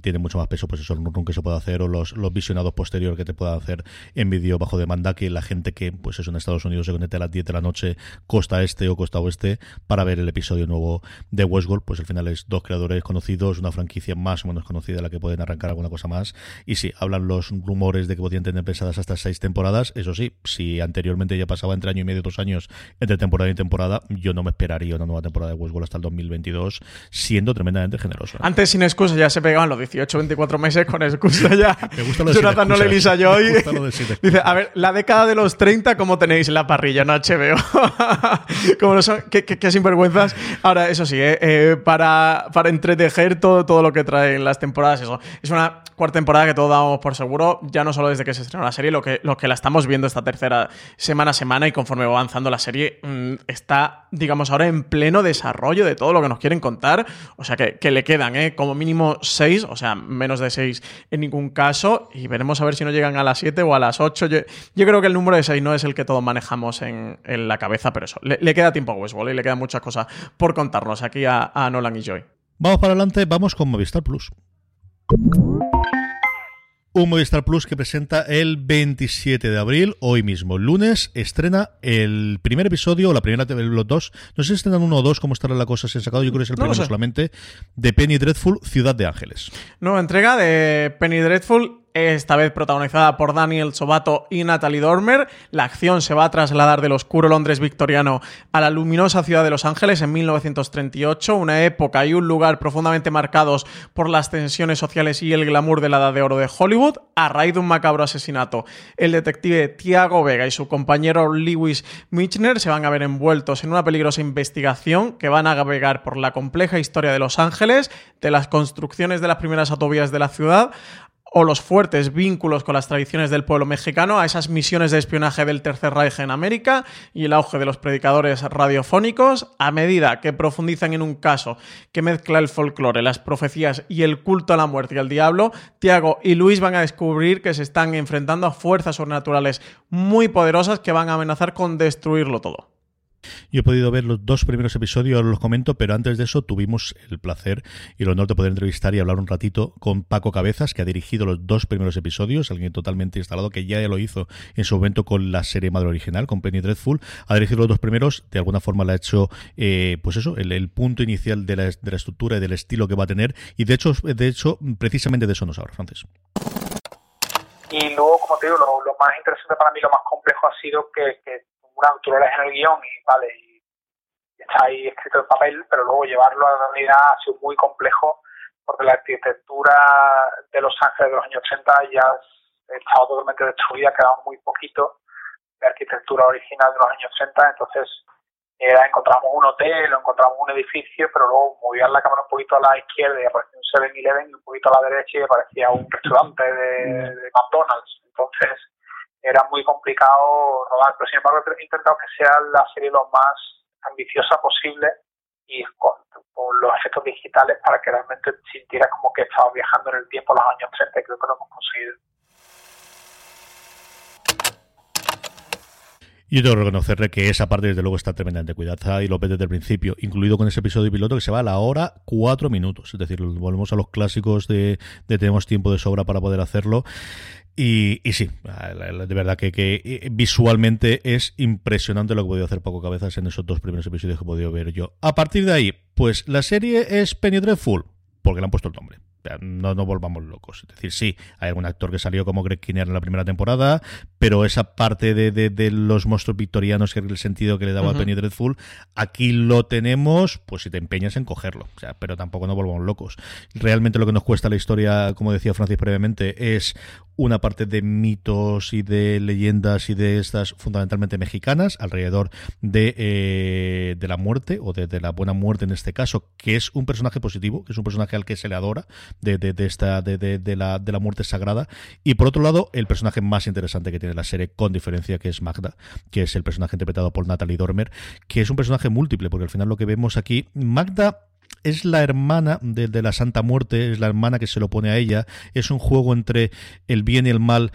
tiene mucho más peso, pues eso, el que se puede hacer o los, visionados posteriores que te puedan hacer en vídeo bajo demanda, que la gente que, pues eso, en Estados Unidos se conecte a las 10 de la noche, costa este o costa oeste, para ver el episodio nuevo de Westworld, pues al final es dos creadores conocidos, una franquicia más o menos conocida, la que pueden arrancar alguna cosa más, y sí, hablan los rumores de que podían tener pensadas hasta seis temporadas, eso sí, si anteriormente ya pasaba entre año y medio, dos años entre temporada y temporada, yo no me esperaría una nueva temporada de Westworld hasta el 2022, siendo tremendamente generoso. Antes sin excusa ya se pegaban los 18, 24 meses con excusa ya. Me gusta lo de Jonathan no le. Lisa sin excusas. Dice, a ver, la década de los 30, ¿cómo tenéis en la parrilla en HBO? Como no son, qué, qué- qué sinvergüenzas. Ahora, eso sí, eh, eh, para, para entretejer todo, todo lo que traen las temporadas, eso. Es una cuarta temporada que todos dábamos por seguro, ya no solo desde que se estrenó la serie, lo que, lo que la estamos viendo esta tercera semana a semana y conforme va avanzando la serie, mm, está, digamos, ahora en pleno desarrollo de todo lo que nos quieren contar. O sea, que, le quedan, ¿eh? Como mínimo seis, o sea, menos de seis en ningún caso, y veremos a ver si no llegan a las siete o a las ocho. Yo, creo que el número de seis no es el que todos manejamos en, en la cabeza, pero eso, le, queda tiempo a Westworld y le quedan muchas cosas por contarnos aquí a Nolan y Joy. Vamos para adelante, vamos con Movistar Plus. Un Movistar Plus que presenta el 27 de abril, hoy mismo, lunes, estrena el primer episodio, o la primera, los dos, no sé si estrenan uno o dos, cómo estará la cosa, se han sacado, yo creo que es el No primero solamente, de Penny Dreadful, Ciudad de Ángeles. Nueva entrega de Penny Dreadful, esta vez protagonizada por Daniel Sobato y Natalie Dormer. La acción se va a trasladar del oscuro Londres victoriano a la luminosa ciudad de Los Ángeles en 1938, una época y un lugar profundamente marcados por las tensiones sociales y el glamour de la edad de oro de Hollywood, a raíz de un macabro asesinato. El detective Tiago Vega y su compañero Lewis Michner se van a ver envueltos en una peligrosa investigación que van a navegar por la compleja historia de Los Ángeles, de las construcciones de las primeras autovías de la ciudad, o los fuertes vínculos con las tradiciones del pueblo mexicano a esas misiones de espionaje del Tercer Reich en América y el auge de los predicadores radiofónicos, a medida que profundizan en un caso que mezcla el folclore, las profecías y el culto a la muerte y al diablo, Tiago y Luis van a descubrir que se están enfrentando a fuerzas sobrenaturales muy poderosas que van a amenazar con destruirlo todo. Yo he podido ver los dos primeros episodios, los comento, pero antes de eso tuvimos el placer y el honor de poder entrevistar y hablar un ratito con Paco Cabezas, que ha dirigido los dos primeros episodios, alguien totalmente instalado que ya lo hizo en su momento con la serie madre original, con Penny Dreadful. Ha dirigido los dos primeros, de alguna forma le ha hecho, eh, pues eso, el, punto inicial de la, estructura y del estilo que va a tener, y de hecho, de hecho precisamente de eso nos habla, Francis. Y luego, como te digo, lo, más interesante para mí, lo más complejo ha sido que una, tú lo lees en el guion y vale, y está ahí escrito en papel, pero luego llevarlo a la realidad ha sido muy complejo porque la arquitectura de Los Ángeles de los años 80 ya estaba totalmente destruida, quedaba muy poquito de arquitectura original de los años 80, entonces era, encontramos un hotel o encontramos un edificio, pero luego movían la cámara un poquito a la izquierda y aparecía un 7-Eleven y un poquito a la derecha y aparecía un restaurante de, de McDonald's. Entonces era muy complicado rodar, pero sin embargo he intentado que sea la serie lo más ambiciosa posible y con, los efectos digitales para que realmente sintiera como que estaba viajando en el tiempo los años 30 y creo que lo hemos conseguido. Yo tengo que reconocerle que esa parte, desde luego, está tremendamente cuidada y lo ves desde el principio, incluido con ese episodio piloto que se va a la hora cuatro minutos. Es decir, volvemos a los clásicos de, tenemos tiempo de sobra para poder hacerlo. Y, sí, de verdad que, que, visualmente es impresionante lo que he podido hacer Paco Cabezas en esos dos primeros episodios que he podido ver yo. A partir de ahí, pues la serie es Penny Dreadful, porque le han puesto el nombre. No nos volvamos locos. Es decir, sí, hay algún actor que salió como Greg Kinnear en la primera temporada, pero esa parte de, de, de los monstruos victorianos, que es el sentido que le daba uh -huh. a Penny Dreadful, aquí lo tenemos, pues si te empeñas en cogerlo. O sea, pero tampoco nos volvamos locos. Realmente lo que nos cuesta la historia, como decía Francis previamente, es una parte de mitos y de leyendas y de estas fundamentalmente mexicanas alrededor de, eh, de la muerte o de, de, la buena muerte en este caso, que es un personaje positivo, que es un personaje al que se le adora de, de, de esta de, de, la, de la muerte sagrada y por otro lado el personaje más interesante que tiene la serie con diferencia que es Magda, que es el personaje interpretado por Natalie Dormer, que es un personaje múltiple porque al final lo que vemos aquí Magda es la hermana de, de la Santa Muerte, es la hermana que se lo pone a ella. Es un juego entre el bien y el mal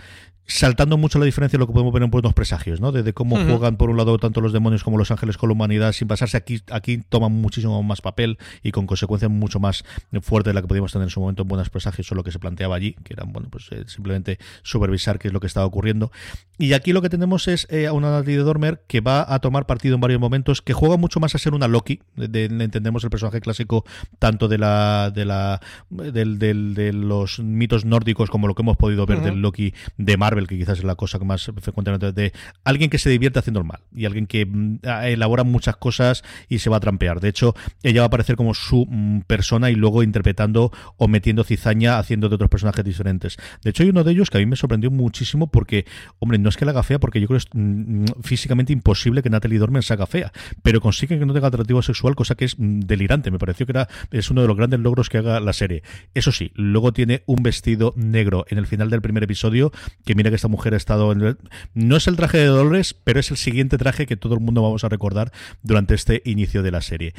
saltando mucho la diferencia de lo que podemos ver en buenos presagios, ¿no? De, cómo juegan por un lado tanto los demonios como los ángeles con la humanidad, sin pasarse aquí, aquí toman muchísimo más papel y con consecuencias mucho más fuertes de la que podíamos tener en su momento en buenos presagios o lo que se planteaba allí, que eran, bueno, pues eh, simplemente supervisar qué es lo que estaba ocurriendo. Y aquí lo que tenemos es eh, a una Natalie de Dormer que va a tomar partido en varios momentos, que juega mucho más a ser una Loki, de, entendemos el personaje clásico tanto de la de la del, del, de los mitos nórdicos como lo que hemos podido ver del Loki de Marvel que quizás es la cosa que más frecuentemente de alguien que se divierte haciendo el mal y alguien que mm, elabora muchas cosas y se va a trampear. De hecho, ella va a aparecer como su mm, persona y luego interpretando o metiendo cizaña haciendo de otros personajes diferentes. De hecho, hay uno de ellos que a mí me sorprendió muchísimo porque, hombre, no es que la haga fea, porque yo creo que es mm, físicamente imposible que Natalie Dormer se haga fea, pero consigue que no tenga atractivo sexual, cosa que es delirante. Me pareció que era es uno de los grandes logros que haga la serie. Eso sí, luego tiene un vestido negro en el final del primer episodio que mira que esta mujer ha estado en No es el traje de Dolores, pero es el siguiente traje que todo el mundo vamos a recordar durante este inicio de la serie.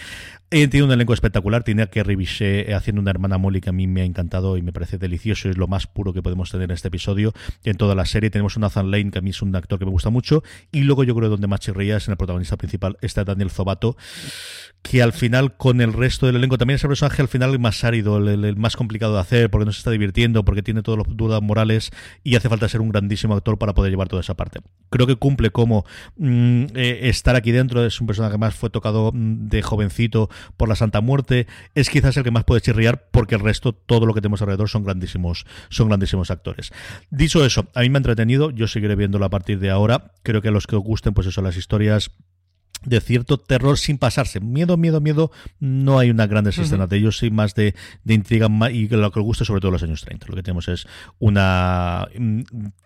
Eh, tiene un elenco espectacular, tiene a Kerry Bichet eh, haciendo una hermana Molly que a mí me ha encantado y me parece delicioso, es lo más puro que podemos tener en este episodio. En toda la serie tenemos a Nathan Lane, que a mí es un actor que me gusta mucho, y luego yo creo donde más chirría es en el protagonista principal, está Daniel Zobato, que al final con el resto del elenco también es el personaje al final el más árido, el, más complicado de hacer, porque no se está divirtiendo, porque tiene todas las dudas morales y hace falta ser un grandísimo actor para poder llevar toda esa parte. Creo que cumple como mm, eh, estar aquí dentro, es un personaje que más fue tocado mm, de jovencito por la Santa Muerte, es quizás el que más puede chirriar porque el resto, todo lo que tenemos alrededor son grandísimos, son grandísimos actores. Dicho eso, a mí me ha entretenido, yo seguiré viéndolo a partir de ahora, creo que a los que os gusten pues eso, las historias de cierto terror sin pasarse. Miedo, miedo, miedo, no hay una gran escena de ellos, sí más de, de intriga y lo que os gusta sobre todo los años 30. Lo que tenemos es una mm,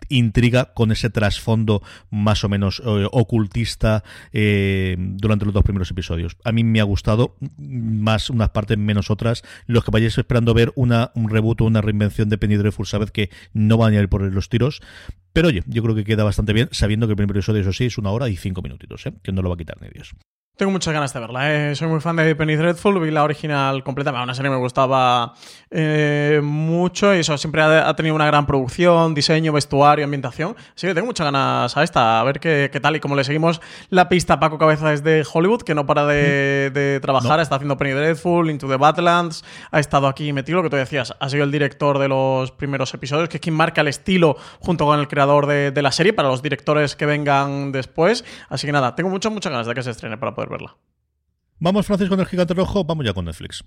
intriga con ese trasfondo más o menos eh, ocultista eh, durante los dos primeros episodios. A mí me ha gustado más unas partes menos otras. Los que vayáis esperando ver una, un reboot o una reinvención de Penny Dreadful sabed que no van a ir por los tiros, pero oye, yo creo que queda bastante bien, sabiendo que el primer episodio, eso sí, es una hora y cinco minutitos, ¿eh? que no lo va a quitar ni Dios. Tengo muchas ganas de verla. ¿eh? Soy muy fan de Penny Dreadful. Vi la original completa. Una serie que me gustaba eh, mucho y eso siempre ha, tenido una gran producción, diseño, vestuario, ambientación. Así que tengo muchas ganas a esta. A ver qué, tal. Y como le seguimos la pista a Paco Cabeza desde Hollywood, que no para de, mm. trabajar. Está haciendo Penny Dreadful, Into the Badlands. Ha estado aquí metido, lo que tú decías. Ha sido el director de los primeros episodios, que es quien marca el estilo junto con el creador de, de la serie para los directores que vengan después. Así que nada, tengo muchas, muchas ganas de que se estrene para poder verla. Vamos, Francis, con el gigante rojo. Vamos ya con Netflix.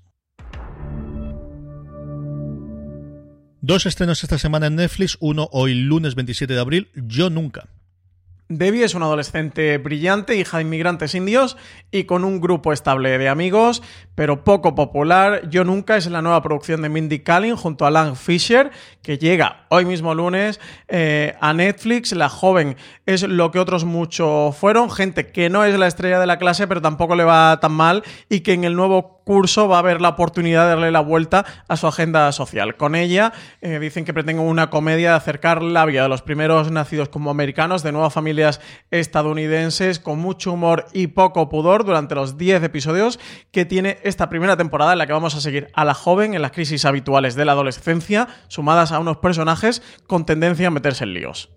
Dos estrenos esta semana en Netflix. Uno hoy, lunes 27 de abril. Yo nunca. Debbie es una adolescente brillante, hija de inmigrantes indios y con un grupo estable de amigos, pero poco popular. Yo nunca es la nueva producción de Mindy Kaling junto a Lang Fisher, que llega hoy mismo lunes eh, a Netflix. La joven es lo que otros muchos fueron, gente que no es la estrella de la clase, pero tampoco le va tan mal y que en el nuevo curso va a haber la oportunidad de darle la vuelta a su agenda social. Con ella eh, dicen que pretenden una comedia de acercar la vida de los primeros nacidos como americanos de nueva familia estadounidenses con mucho humor y poco pudor durante los 10 episodios que tiene esta primera temporada en la que vamos a seguir a la joven en las crisis habituales de la adolescencia, sumadas a unos personajes con tendencia a meterse en líos.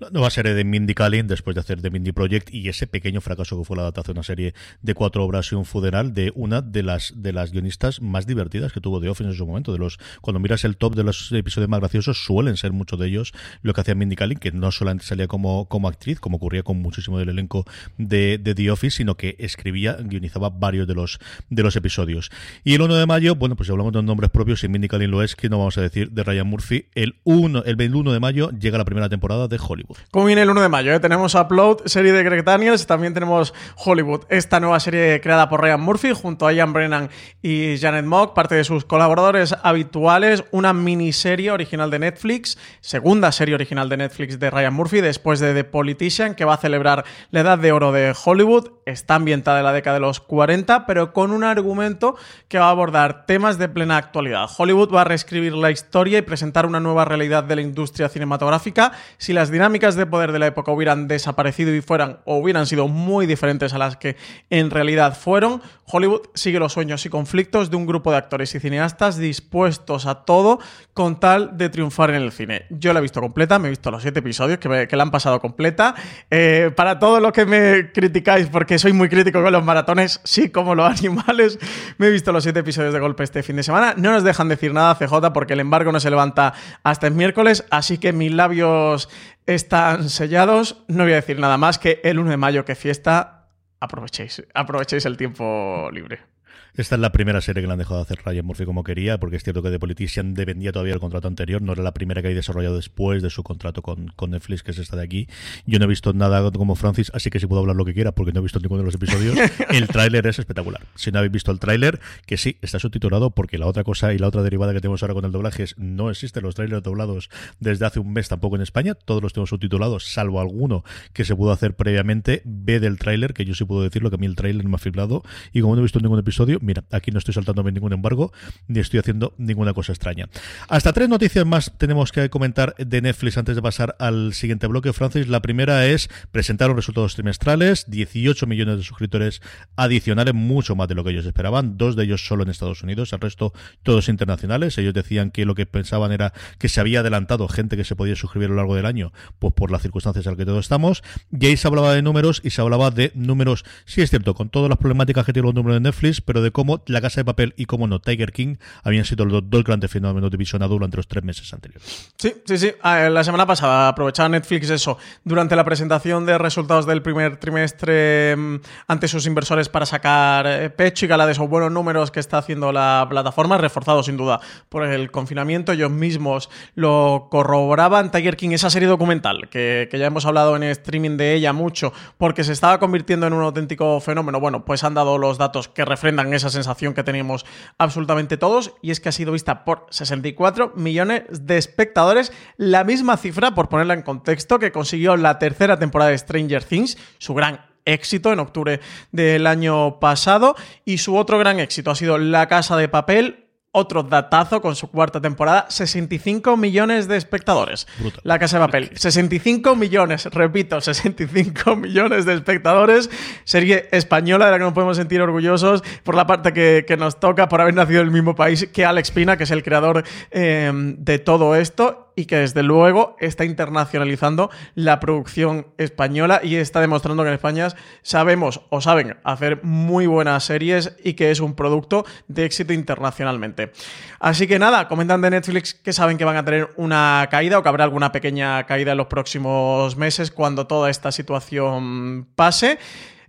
La nueva serie de Mindy Kaling, después de hacer The Mindy Project y ese pequeño fracaso que fue la adaptación de una serie de cuatro obras y un funeral de una de las, de las guionistas más divertidas que tuvo The Office en su momento. De los, cuando miras el top de los episodios más graciosos, suelen ser muchos de ellos lo que hacía Mindy Kaling, que no solamente salía como, como actriz, como ocurría con muchísimo del elenco de, The Office, sino que escribía, guionizaba varios de los, de los episodios. Y el 1 de mayo, bueno, pues si hablamos de nombres propios, y Mindy Kaling lo es, que no vamos a decir de Ryan Murphy, el 1, el 21 de mayo llega la primera temporada de Hollywood. ¿Cómo viene el 1 de mayo? Eh? Tenemos Upload, serie de Greg Daniels, también tenemos Hollywood, esta nueva serie creada por Ryan Murphy junto a Ian Brennan y Janet Mock, parte de sus colaboradores habituales, una miniserie original de Netflix, segunda serie original de Netflix de Ryan Murphy, después de The Politician, que va a celebrar la edad de oro de Hollywood. Está ambientada en la década de los 40, pero con un argumento que va a abordar temas de plena actualidad. Hollywood va a reescribir la historia y presentar una nueva realidad de la industria cinematográfica. Si las dinámicas de poder de la época hubieran desaparecido y fueran o hubieran sido muy diferentes a las que en realidad fueron, Hollywood sigue los sueños y conflictos de un grupo de actores y cineastas dispuestos a todo con tal de triunfar en el cine. Yo la he visto completa, me he visto los siete episodios que la han pasado completa. Eh, para todos los que me criticáis, porque soy muy crítico con los maratones, sí, como los animales, me he visto los siete episodios de golpe este fin de semana. No nos dejan decir nada, CJ, porque el embargo no se levanta hasta el miércoles, así que mis labios están sellados. No voy a decir nada más que el 1 de mayo, que fiesta, aprovechéis, aprovechéis el tiempo libre. Esta es la primera serie que le han dejado de hacer Ryan Murphy como quería, porque es cierto que The Politician dependía todavía del contrato anterior, no era la primera que había desarrollado después de su contrato con, con, Netflix, que es esta de aquí. Yo no he visto nada como Francis, así que sí puedo hablar lo que quiera, porque no he visto ninguno de los episodios. El tráiler es espectacular. Si no habéis visto el tráiler, que sí, está subtitulado, porque la otra cosa y la otra derivada que tenemos ahora con el doblaje es no existen los trailers doblados desde hace un mes tampoco en España, todos los tenemos subtitulados, salvo alguno que se pudo hacer previamente. Ve del tráiler, que yo sí puedo decirlo, que a mí el tráiler me ha fliplado, y como no he visto ningún episodio, mira, aquí no estoy saltándome ningún embargo ni estoy haciendo ninguna cosa extraña. Hasta tres noticias más tenemos que comentar de Netflix antes de pasar al siguiente bloque, Francis. La primera es presentar los resultados trimestrales, 18 millones de suscriptores adicionales, mucho más de lo que ellos esperaban, dos de ellos solo en Estados Unidos, el resto todos internacionales. Ellos decían que lo que pensaban era que se había adelantado gente que se podía suscribir a lo largo del año, pues por las circunstancias en las que todos estamos. Y ahí se hablaba de números y se hablaba de números, sí es cierto, con todas las problemáticas que tienen los números de Netflix, pero de cómo la casa de papel y, como no, Tiger King habían sido los dos grandes fenómenos de visionado durante los tres meses anteriores. Sí, sí, sí. Ah, la semana pasada aprovechaba Netflix eso durante la presentación de resultados del primer trimestre mm, ante sus inversores para sacar eh, pecho y gala de esos buenos números que está haciendo la plataforma, reforzado sin duda por el confinamiento. Ellos mismos lo corroboraban. Tiger King, esa serie documental que, que ya hemos hablado en streaming de ella mucho porque se estaba convirtiendo en un auténtico fenómeno. Bueno, pues han dado los datos que refrendan esa sensación que teníamos absolutamente todos y es que ha sido vista por 64 millones de espectadores, la misma cifra, por ponerla en contexto, que consiguió la tercera temporada de Stranger Things, su gran éxito en octubre del año pasado y su otro gran éxito ha sido La Casa de Papel, otro datazo con su cuarta temporada, 65 millones de espectadores. La Casa de Papel, 65 millones, repito, 65 millones de espectadores. Serie española de la que nos podemos sentir orgullosos por la parte que, nos toca por haber nacido en el mismo país que Alex Pina, que es el creador eh, de todo esto y que desde luego está internacionalizando la producción española y está demostrando que en España sabemos o saben hacer muy buenas series y que es un producto de éxito internacionalmente. Así que nada, comentan de Netflix que saben que van a tener una caída o que habrá alguna pequeña caída en los próximos meses cuando toda esta situación pase.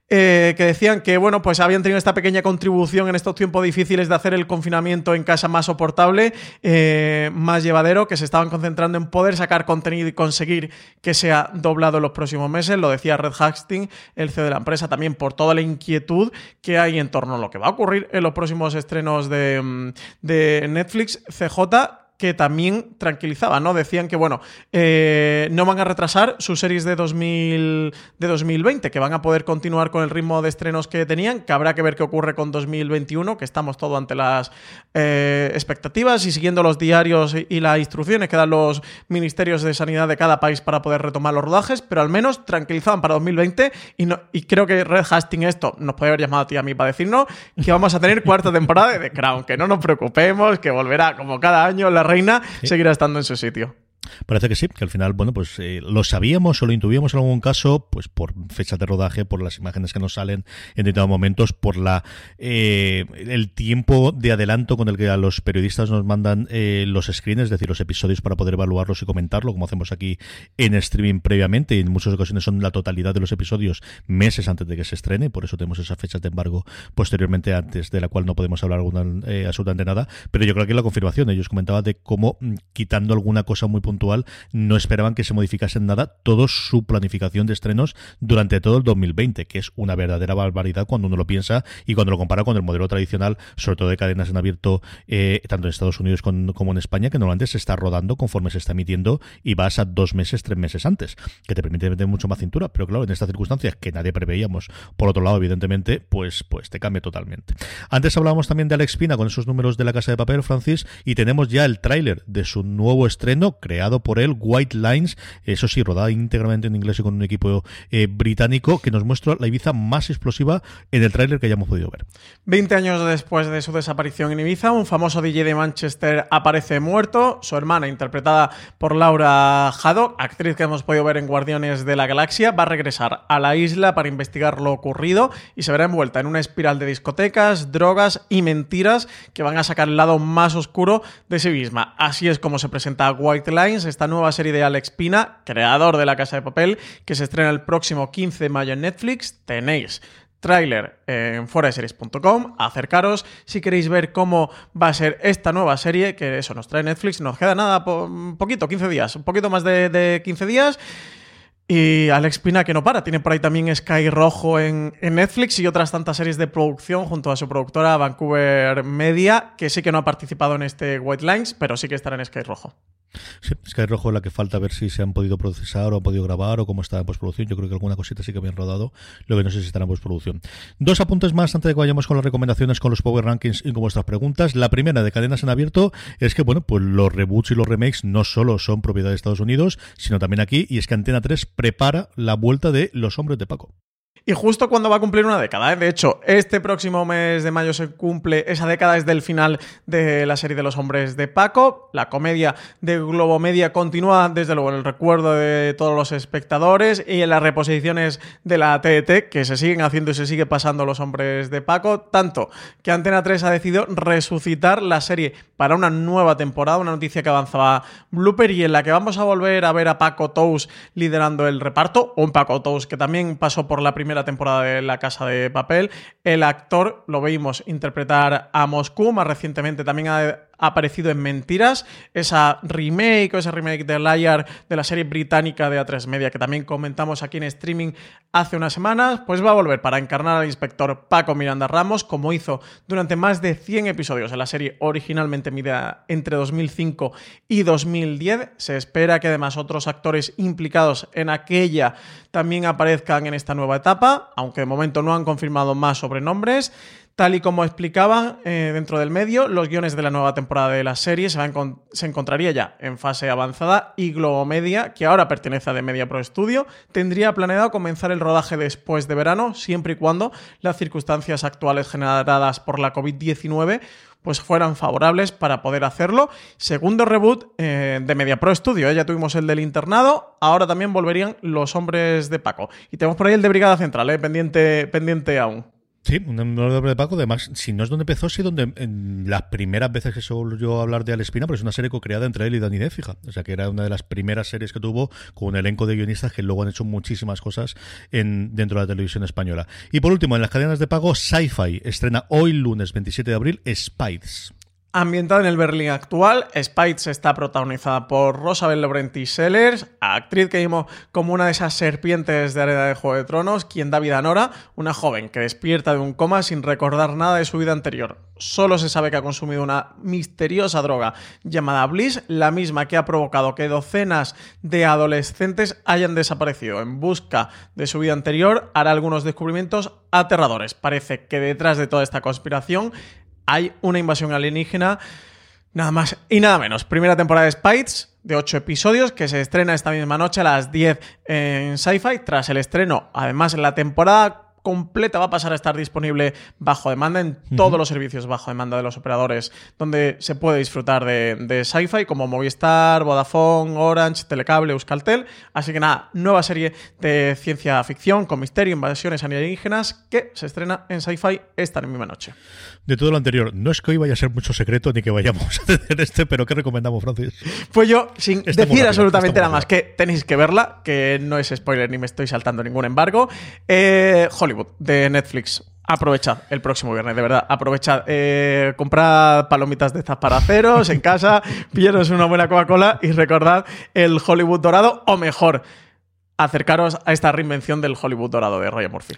Eh, que decían que, bueno, pues habían tenido esta pequeña contribución en estos tiempos difíciles de hacer el confinamiento en casa más soportable, eh, más llevadero, que se estaban concentrando en poder sacar contenido y conseguir que sea doblado en los próximos meses. Lo decía Red Hastings, el CEO de la empresa, también por toda la inquietud que hay en torno a lo que va a ocurrir en los próximos estrenos de, mm, de Netflix. CJ que también tranquilizaba, ¿no? Decían que, bueno, eh, no van a retrasar sus series de, 2000, de 2020, que van a poder continuar con el ritmo de estrenos que tenían, que habrá que ver qué ocurre con 2021, que estamos todo ante las eh, expectativas y siguiendo los diarios y, las instrucciones que dan los ministerios de sanidad de cada país para poder retomar los rodajes, pero al menos tranquilizaban para 2020 y, no, y creo que Red Hastings esto nos puede haber llamado a ti a mí para decirnos que vamos a tener cuarta temporada de The Crown, que no nos preocupemos, que volverá como cada año la reina seguirá estando en su sitio. Parece que sí, que al final, bueno, pues eh, lo sabíamos o lo intuíamos en algún caso, pues por fechas de rodaje, por las imágenes que nos salen en determinados momentos, por la eh, el tiempo de adelanto con el que a los periodistas nos mandan eh, los screens, es decir, los episodios para poder evaluarlos y comentarlo, como hacemos aquí en streaming previamente, y en muchas ocasiones son la totalidad de los episodios meses antes de que se estrene, por eso tenemos esas fechas de embargo posteriormente antes de la cual no podemos hablar alguna, absolutamente nada, pero yo creo que la confirmación, ellos comentaban de cómo mm, quitando alguna cosa muy puntual no esperaban que se modificase en nada toda su planificación de estrenos durante todo el 2020, que es una verdadera barbaridad cuando uno lo piensa y cuando lo compara con el modelo tradicional, sobre todo de cadenas en abierto, eh, tanto en Estados Unidos como en España, que normalmente se está rodando conforme se está emitiendo y vas a dos meses, tres meses antes, que te permite meter mucho más cintura. Pero claro, en estas circunstancias que nadie preveíamos, por otro lado, evidentemente, pues, pues te cambia totalmente. Antes hablábamos también de Alex Pina con esos números de la Casa de Papel, Francis, y tenemos ya el tráiler de su nuevo estreno, creado por él, White Lines, eso sí, rodada íntegramente en inglés y con un equipo eh, británico, que nos muestra la Ibiza más explosiva en el tráiler que hayamos podido ver. 20 años después de su desaparición en Ibiza, un famoso DJ de Manchester aparece muerto, su hermana, interpretada por Laura Haddock, actriz que hemos podido ver en Guardianes de la Galaxia, va a regresar a la isla para investigar lo ocurrido y se verá envuelta en una espiral de discotecas, drogas y mentiras que van a sacar el lado más oscuro de sí misma. Así es como se presenta White Lines, esta nueva serie de Alex Pina, creador de La Casa de Papel, que se estrena el próximo 15 de mayo en Netflix. Tenéis tráiler en foraseries.com, acercaros si queréis ver cómo va a ser esta nueva serie, que eso nos trae Netflix, nos queda nada, un poquito, 15 días, un poquito más de, de 15 días. Y Alex Pina que no para, tiene por ahí también Sky Rojo en, en, Netflix y otras tantas series de producción junto a su productora Vancouver Media, que sí que no ha participado en este White Lines, pero sí que estará en Sky Rojo. Sí, Sky Rojo la que falta ver si se han podido procesar o han podido grabar o cómo está en postproducción. Yo creo que alguna cosita sí que habían rodado, lo que no sé si estará en postproducción. Dos apuntes más antes de que vayamos con las recomendaciones, con los Power Rankings y con vuestras preguntas. La primera de cadenas en abierto es que, bueno, pues los reboots y los remakes no solo son propiedad de Estados Unidos, sino también aquí, y es que Antena 3 prepara la vuelta de Los Hombres de Paco. Y justo cuando va a cumplir una década, ¿eh? de hecho, este próximo mes de mayo se cumple esa década desde el final de la serie de los hombres de Paco. La comedia de Globo Media continúa, desde luego, en el recuerdo de todos los espectadores y en las reposiciones de la TET, que se siguen haciendo y se sigue pasando los hombres de Paco. Tanto que Antena 3 ha decidido resucitar la serie para una nueva temporada, una noticia que avanzaba Blooper y en la que vamos a volver a ver a Paco Tous liderando el reparto, un Paco Tous que también pasó por la primera temporada de La Casa de Papel. El actor lo veimos interpretar a Moscú, más recientemente también ha aparecido en Mentiras, esa remake o ese remake de Liar de la serie británica de A3 Media que también comentamos aquí en streaming hace unas semanas, pues va a volver para encarnar al inspector Paco Miranda Ramos, como hizo durante más de 100 episodios en la serie originalmente medida entre 2005 y 2010. Se espera que además otros actores implicados en aquella también aparezcan en esta nueva etapa, aunque de momento no han confirmado más sobrenombres. Tal y como explicaban eh, dentro del medio, los guiones de la nueva temporada de la serie se, van se encontraría ya en fase avanzada y Globo Media, que ahora pertenece a The Media Pro Studio, tendría planeado comenzar el rodaje después de verano, siempre y cuando las circunstancias actuales generadas por la COVID-19 pues fueran favorables para poder hacerlo. Segundo reboot eh, de Media Pro Studio, ¿eh? ya tuvimos el del internado, ahora también volverían los hombres de Paco. Y tenemos por ahí el de Brigada Central, ¿eh? pendiente, pendiente aún. Sí, un doble de Paco. Además, si no es donde empezó, sí donde en las primeras veces que suelo yo hablar de Alespina, pero es una serie co-creada entre él y Dani Fija. O sea, que era una de las primeras series que tuvo con un elenco de guionistas que luego han hecho muchísimas cosas en, dentro de la televisión española. Y por último, en las cadenas de pago, Sci-Fi estrena hoy lunes 27 de abril Spides. Ambientada en el Berlín actual, Spites está protagonizada por Rosabel Laurenti Sellers, actriz que vimos como una de esas serpientes de arena de Juego de Tronos, quien da vida a Nora, una joven que despierta de un coma sin recordar nada de su vida anterior. Solo se sabe que ha consumido una misteriosa droga llamada Bliss, la misma que ha provocado que docenas de adolescentes hayan desaparecido. En busca de su vida anterior, hará algunos descubrimientos aterradores. Parece que detrás de toda esta conspiración hay una invasión alienígena. Nada más y nada menos. Primera temporada de Spites, de 8 episodios, que se estrena esta misma noche a las 10 en Sci-Fi. Tras el estreno, además, la temporada completa va a pasar a estar disponible bajo demanda en todos los servicios bajo demanda de los operadores, donde se puede disfrutar de, de Sci-Fi como Movistar, Vodafone, Orange, Telecable, Euskaltel. Así que nada, nueva serie de ciencia ficción con misterio, invasiones alienígenas que se estrena en Sci-Fi esta misma noche. De todo lo anterior, no es que hoy vaya a ser mucho secreto ni que vayamos a tener este, pero ¿qué recomendamos, Francis? Pues yo, sin decir absolutamente nada más, que tenéis que verla, que no es spoiler ni me estoy saltando ningún embargo. Eh, Hollywood de Netflix. Aprovechad el próximo viernes, de verdad. Aprovechad. Eh, comprad palomitas de estas para ceros en casa, pillaros una buena Coca-Cola y recordad el Hollywood dorado, o mejor, acercaros a esta reinvención del Hollywood dorado de Ryan Murphy.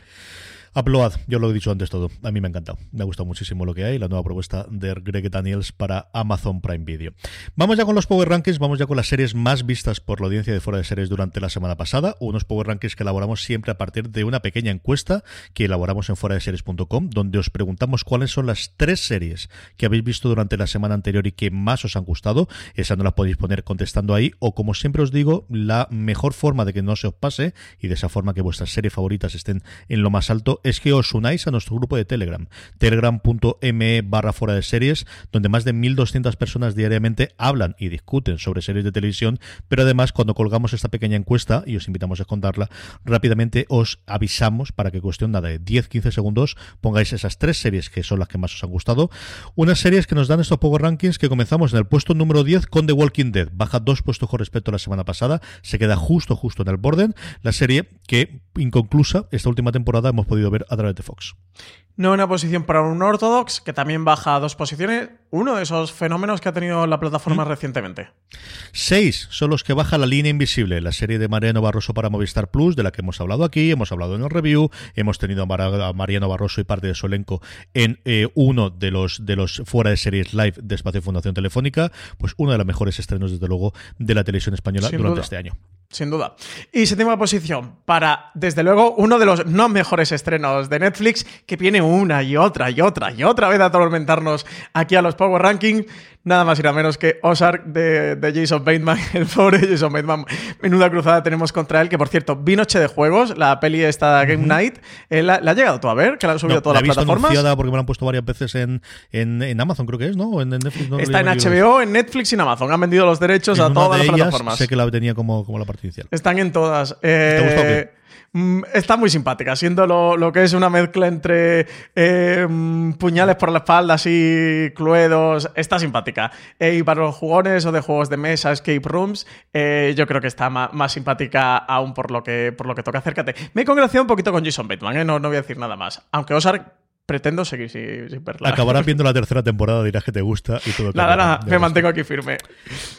Upload, yo lo he dicho antes todo. A mí me ha encantado. Me ha gustado muchísimo lo que hay, la nueva propuesta de Greg Daniels para Amazon Prime Video. Vamos ya con los Power Rankings, vamos ya con las series más vistas por la audiencia de fuera de series durante la semana pasada. Unos Power Rankings que elaboramos siempre a partir de una pequeña encuesta que elaboramos en fuera de series.com, donde os preguntamos cuáles son las tres series que habéis visto durante la semana anterior y que más os han gustado. Esa no la podéis poner contestando ahí, o como siempre os digo, la mejor forma de que no se os pase y de esa forma que vuestras series favoritas estén en lo más alto es que os unáis a nuestro grupo de Telegram, telegram.me barra fuera de series, donde más de 1.200 personas diariamente hablan y discuten sobre series de televisión, pero además cuando colgamos esta pequeña encuesta, y os invitamos a contarla, rápidamente os avisamos para que cuestión nada de 10-15 segundos pongáis esas tres series que son las que más os han gustado. Unas series que nos dan estos Power Rankings que comenzamos en el puesto número 10 con The Walking Dead, baja dos puestos con respecto a la semana pasada, se queda justo justo en el borden, la serie que inconclusa esta última temporada hemos podido ver a través de Fox. No una posición para un Orthodox, que también baja dos posiciones. Uno de esos fenómenos que ha tenido la plataforma ¿Mm? recientemente. Seis son los que baja la línea invisible, la serie de Mariano Barroso para Movistar Plus, de la que hemos hablado aquí, hemos hablado en el review, hemos tenido a, Mar- a Mariano Barroso y parte de su elenco en eh, uno de los de los fuera de series live de Espacio Fundación Telefónica, pues uno de los mejores estrenos, desde luego, de la televisión española Sin durante duda. este año. Sin duda. Y séptima posición para, desde luego, uno de los no mejores estrenos de Netflix que viene una y otra y otra y otra vez a atormentarnos aquí a los Power Ranking. Nada más y nada menos que Ozark de, de Jason Bateman. El pobre Jason Bateman. Menuda cruzada tenemos contra él. Que por cierto, vi Noche de Juegos, la peli esta Game Night. Eh, ¿La, la ha llegado tú a ver? Que la han subido No, todas la he las visto plataformas. anunciada porque me la han puesto varias veces en, en, en Amazon, creo que es, ¿no? En, en Netflix. no Está en HBO, en Netflix y en Amazon. Han vendido los derechos En a todas las ellas plataformas. Sé que la tenía como, como la parte inicial. Están en todas. Eh, ¿Te ha gustado mm, Está muy simpática, siendo lo, lo que es una mezcla entre eh, mm, puñales por la espalda, así cluedos. Está simpática. Eh, y para los jugones o de juegos de mesa, escape rooms, eh, yo creo que está ma- más, simpática aún por lo que, por lo que toca. Acércate. Me he congraciado un poquito con Jason Bateman, no, no voy a decir nada más. Aunque Ozark pretendo seguir sin, sin verla. Acabarás viendo la tercera temporada, dirás que te gusta y todo. Nada, nada, me mantengo aquí firme.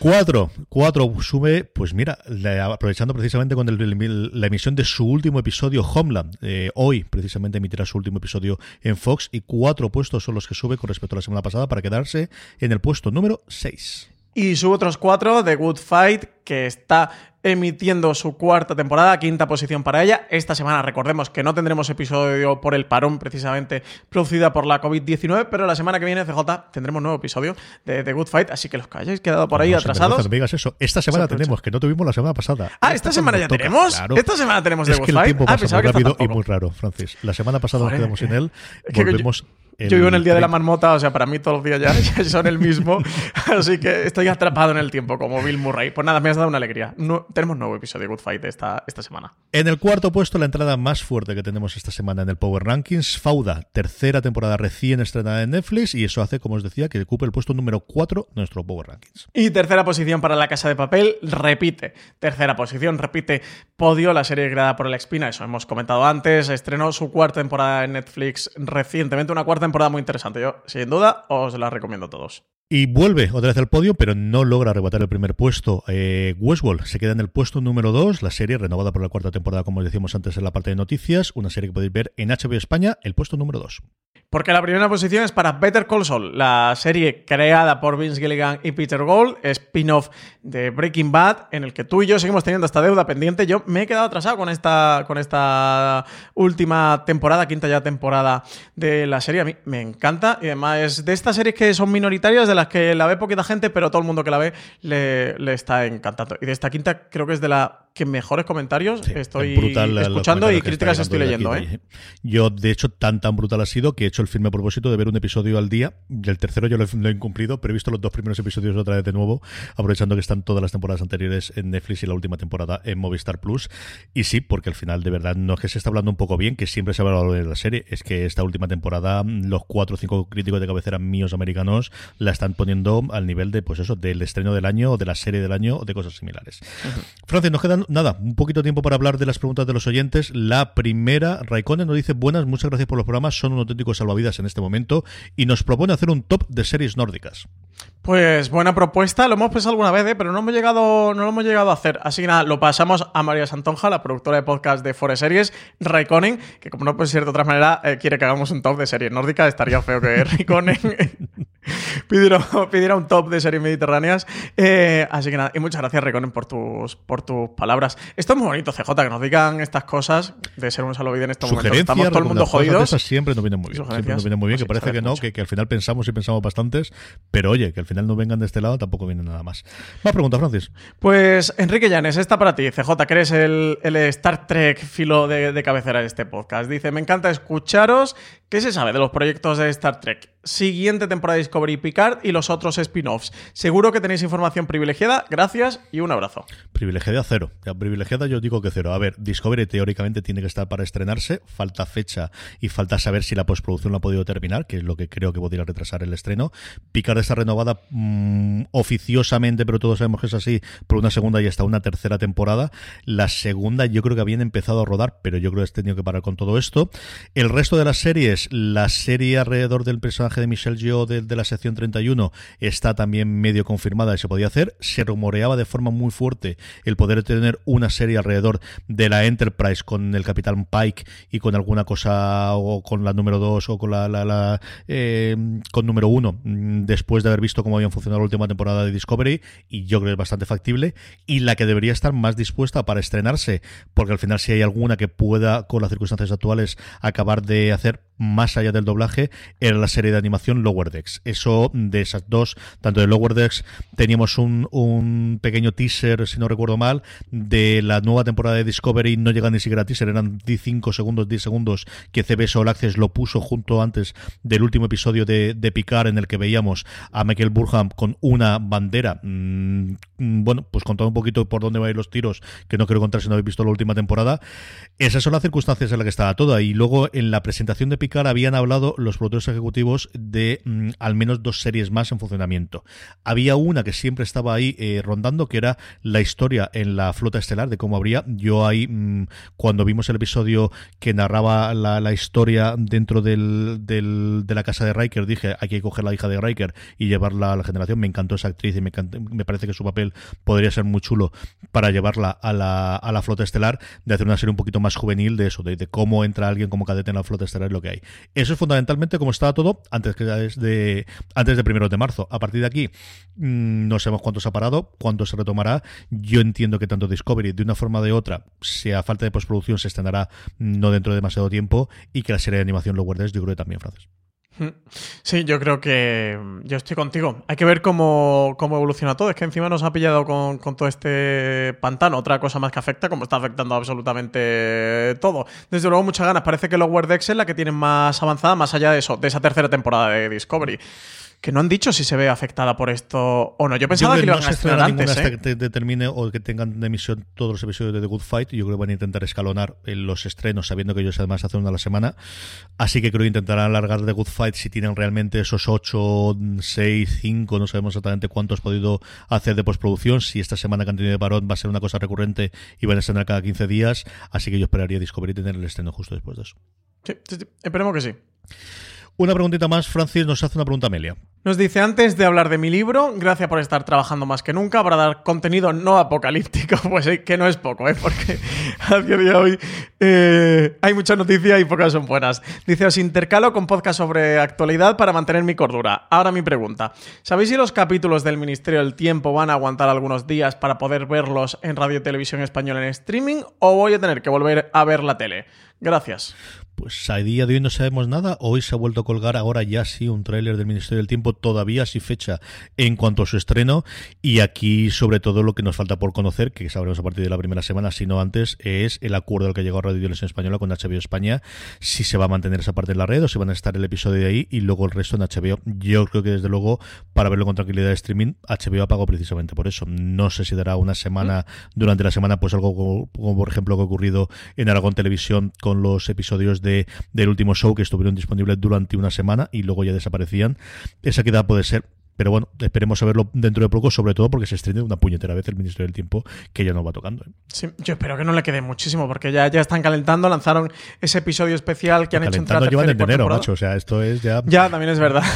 Cuatro, cuatro sube, pues mira, la- aprovechando precisamente con el- la emisión de su último episodio, Homeland. eh, hoy precisamente emitirá su último episodio en Fox y cuatro puestos son los que sube con respecto a la semana pasada para quedarse en el puesto número 6. Y sube otros cuatro de Good Fight, que está emitiendo su cuarta temporada, quinta posición para ella. Esta semana recordemos que no tendremos episodio por el parón precisamente producida por la COVID-19, pero la semana que viene, CJ, tendremos nuevo episodio de The Good Fight, así que los que hayáis quedado por ahí No, atrasados. no me digas eso. Esta semana Se tenemos, que no tuvimos la semana pasada. Ah, esta semana ya tenemos. claro. Esta semana tenemos The Es Good que el Fight. tiempo Ah, pasa pensaba muy rápido y muy raro, Francis. La semana pasada Joder, nos quedamos sin él. Es que yo- Volvemos. Yo vivo en el día de la marmota, o sea, para mí todos los días ya, ya son el mismo. Así que estoy atrapado en el tiempo, como Bill Murray. Pues nada, me has dado una alegría. No- tenemos nuevo episodio de Good Fight esta, esta semana. En el cuarto puesto, la entrada más fuerte que tenemos esta semana en el Power Rankings, Fauda, tercera temporada recién estrenada en Netflix, y eso hace, como os decía, que ocupe el puesto número 4 de nuestro Power Rankings. Y tercera posición para La Casa de Papel, repite. Tercera posición, repite Podio, la serie creada por El Espina, eso hemos comentado antes. Estrenó su cuarta temporada en Netflix recientemente, una cuarta temporada muy interesante. Yo, sin duda, os la recomiendo a todos. Y vuelve otra vez al podio, pero no logra arrebatar el primer puesto. Eh, Westworld se queda en el puesto número 2, la serie renovada por la cuarta temporada, como os decíamos antes en la parte de noticias, una serie que podéis ver en HBO España, el puesto número 2. Porque la primera posición es para Better Call Saul, la serie creada por Vince Gilligan y Peter Gold, spin-off de Breaking Bad, en el que tú y yo seguimos teniendo esta deuda pendiente. Yo me he quedado atrasado con esta, con esta última temporada, quinta ya temporada de la serie. A mí me encanta y además es de estas series que son minoritarias, de las que la ve poquita gente, pero todo el mundo que la ve le, le está encantando. Y de esta quinta creo que es de la que mejores comentarios estoy brutal escuchando y críticas estoy leyendo. ¿eh? allí. Yo, de hecho, tan tan brutal ha sido que he hecho el firme propósito de ver un episodio al día. Y el tercero yo lo he, lo he incumplido, pero he visto los dos primeros episodios otra vez de nuevo, aprovechando que están todas las temporadas anteriores en Netflix y la última temporada en Movistar Plus. Y sí, porque al final, de verdad, no es que se está hablando un poco bien, que siempre se ha hablado de la serie, es que esta última temporada, los cuatro o cinco críticos de cabecera míos americanos la están poniendo al nivel de, pues eso, del estreno del año o de la serie del año o de cosas similares. Francis, nos quedan nada, un poquito de tiempo para hablar de las preguntas de los oyentes. La primera, Raikkonen nos dice, buenas, muchas gracias por los programas, son un auténtico salvavidas en este momento y nos propone hacer un top de series nórdicas. Pues buena propuesta, lo hemos pensado alguna vez, ¿eh? pero no hemos llegado, no lo hemos llegado a hacer. Así que nada, lo pasamos a María Santonja, la productora de podcast de Forest Series, Raikkonen, que como no puede ser de otra manera, eh, quiere que hagamos un top de series nórdicas. Estaría feo que Raikkonen pidiera, pidiera, un top de series mediterráneas. Eh, así que nada, y muchas gracias, Raikkonen, por tus, por tus palabras. Esto es muy bonito, CJ, que nos digan estas cosas de ser un salvavidas en estos momentos. Estamos todo el mundo jodidos. Siempre nos vienen muy bien. Siempre nos vienen muy bien, que parece que no, que, que al final pensamos y pensamos bastantes, pero oye, que al final no vengan de este lado tampoco viene nada más. Más pregunta, Francis. Pues Enrique Llanes, esta para ti, CJ, que eres el, Star Trek filo de, de cabecera de este podcast. Dice, me encanta escucharos. ¿Qué se sabe de los proyectos de Star Trek? Siguiente temporada de Discovery Picard y los otros spin-offs. Seguro que tenéis información privilegiada. Gracias y un abrazo. Privilegiada cero. Ya, privilegiada yo digo que cero. A ver, Discovery teóricamente tiene que estar para estrenarse. Falta fecha y falta saber si la postproducción lo ha podido terminar, que es lo que creo que podría retrasar el estreno. Picard está renovada mm, oficiosamente, pero todos sabemos que es así, por una segunda y hasta una tercera temporada. La segunda yo creo que habían empezado a rodar, pero yo creo que he tenido que parar con todo esto. El resto de las series la serie alrededor del personaje de Michelle Yeoh de, la sección 31 está también medio confirmada y se podía hacer. Se rumoreaba de forma muy fuerte el poder tener una serie alrededor de la Enterprise con el Capitán Pike y con alguna cosa o con la número 2 o con la, la, eh, con número 1 mm, después de haber visto cómo habían funcionado la última temporada de Discovery y yo creo que es bastante factible y la que debería estar más dispuesta para estrenarse porque al final si hay alguna que pueda con las circunstancias actuales acabar de hacer más allá del doblaje era la serie de animación Lower Decks. Eso de esas dos, tanto de Lower Decks teníamos un, un pequeño teaser, si no recuerdo mal, de la nueva temporada de Discovery, no llega ni siquiera a teaser, eran 5 segundos, 10 segundos que CBS All Access lo puso junto antes del último episodio de, de Picard en el que veíamos a Michael Burham con una bandera, mm, bueno, pues contando un poquito por dónde van a ir los tiros, que no quiero contar si no habéis visto la última temporada. Esas son las circunstancias en las que estaba toda. Y luego en la presentación de Picard habían hablado los productores ejecutivos de mm, al menos dos series más en funcionamiento. Había una que siempre estaba ahí eh, rondando, que era la historia en la flota estelar, de cómo habría. Yo ahí, mm, cuando vimos el episodio que narraba la, historia dentro del, de la casa de Riker, dije, hay que coger la hija de Riker y llevarla a la generación. Me encantó esa actriz y me, me parece que su papel podría ser muy chulo para llevarla a la, a la flota estelar, de hacer una serie un poquito más juvenil de eso, de, de cómo entra alguien como cadete en la flota estelar y lo que hay. Eso es fundamentalmente como estaba todo antes de antes de primero de marzo. A partir de aquí mm, no sabemos cuánto se ha parado, cuánto se retomará. Yo entiendo que tanto Discovery de una forma o de otra, sea falta de postproducción, se estrenará no dentro de demasiado tiempo y que la serie de animación lo guardes, yo creo que también, Francis. Sí, yo creo que yo estoy contigo. Hay que ver cómo, evoluciona todo. Es que encima nos ha pillado con, todo este pantano. Otra cosa más que afecta, como está afectando absolutamente todo. Desde luego, muchas ganas. Parece que Lower Decks es la que tienen más avanzada, más allá de eso, de esa tercera temporada de Discovery que no han dicho si se ve afectada por esto o no. Yo pensaba que, iban a estrenar antes. Hasta ¿eh? que determine o que tengan de emisión todos los episodios de The Good Fight. Yo creo que van a intentar escalonar los estrenos, sabiendo que ellos además hacen una a la semana. Así que creo que intentarán alargar The Good Fight si tienen realmente esos 8, 6, 5, no sabemos exactamente cuántos podido hacer de postproducción. Si esta semana que han tenido de parón va a ser una cosa recurrente y van a estrenar cada 15 días. Así que yo esperaría Discovery tener el estreno justo después de eso. Sí, sí, sí. esperemos que sí. Una preguntita más, Francis nos hace una pregunta Amelia. Nos dice, antes de hablar de mi libro, gracias por estar trabajando más que nunca para dar contenido no apocalíptico, pues eh, que no es poco, ¿eh? porque a día de hoy eh, hay mucha noticia y pocas son buenas. Dice, os intercalo con podcast sobre actualidad para mantener mi cordura. Ahora mi pregunta, ¿sabéis si los capítulos del Ministerio del Tiempo van a aguantar algunos días para poder verlos en Radio Televisión Española en streaming o voy a tener que volver a ver la tele? Gracias. Pues a día de hoy no sabemos nada. Hoy se ha vuelto a colgar ahora ya sí un tráiler del Ministerio del Tiempo, todavía sin fecha en cuanto a su estreno. Y aquí, sobre todo, lo que nos falta por conocer, que sabremos a partir de la primera semana, si no antes, es el acuerdo al que llegó Radio Televisión Española con HBO España. Si se va a mantener esa parte en la red o si van a estar el episodio de ahí y luego el resto en HBO. Yo creo que desde luego, para verlo con tranquilidad de streaming, HBO pagado precisamente por eso. No sé si dará una semana, durante la semana, pues algo como, como por ejemplo que ha ocurrido en Aragón Televisión con los episodios de del último show que estuvieron disponibles durante una semana y luego ya desaparecían. Esa queda puede ser Pero bueno, esperemos a verlo dentro de poco, sobre todo porque se estrena una puñetera vez el Ministerio del Tiempo que ya no va tocando. ¿eh? Sí, yo espero que no le quede muchísimo, porque ya, ya están calentando, lanzaron ese episodio especial que han hecho entre la llevan en enero, cuarta macho. O sea, esto es ya. Ya, también es verdad.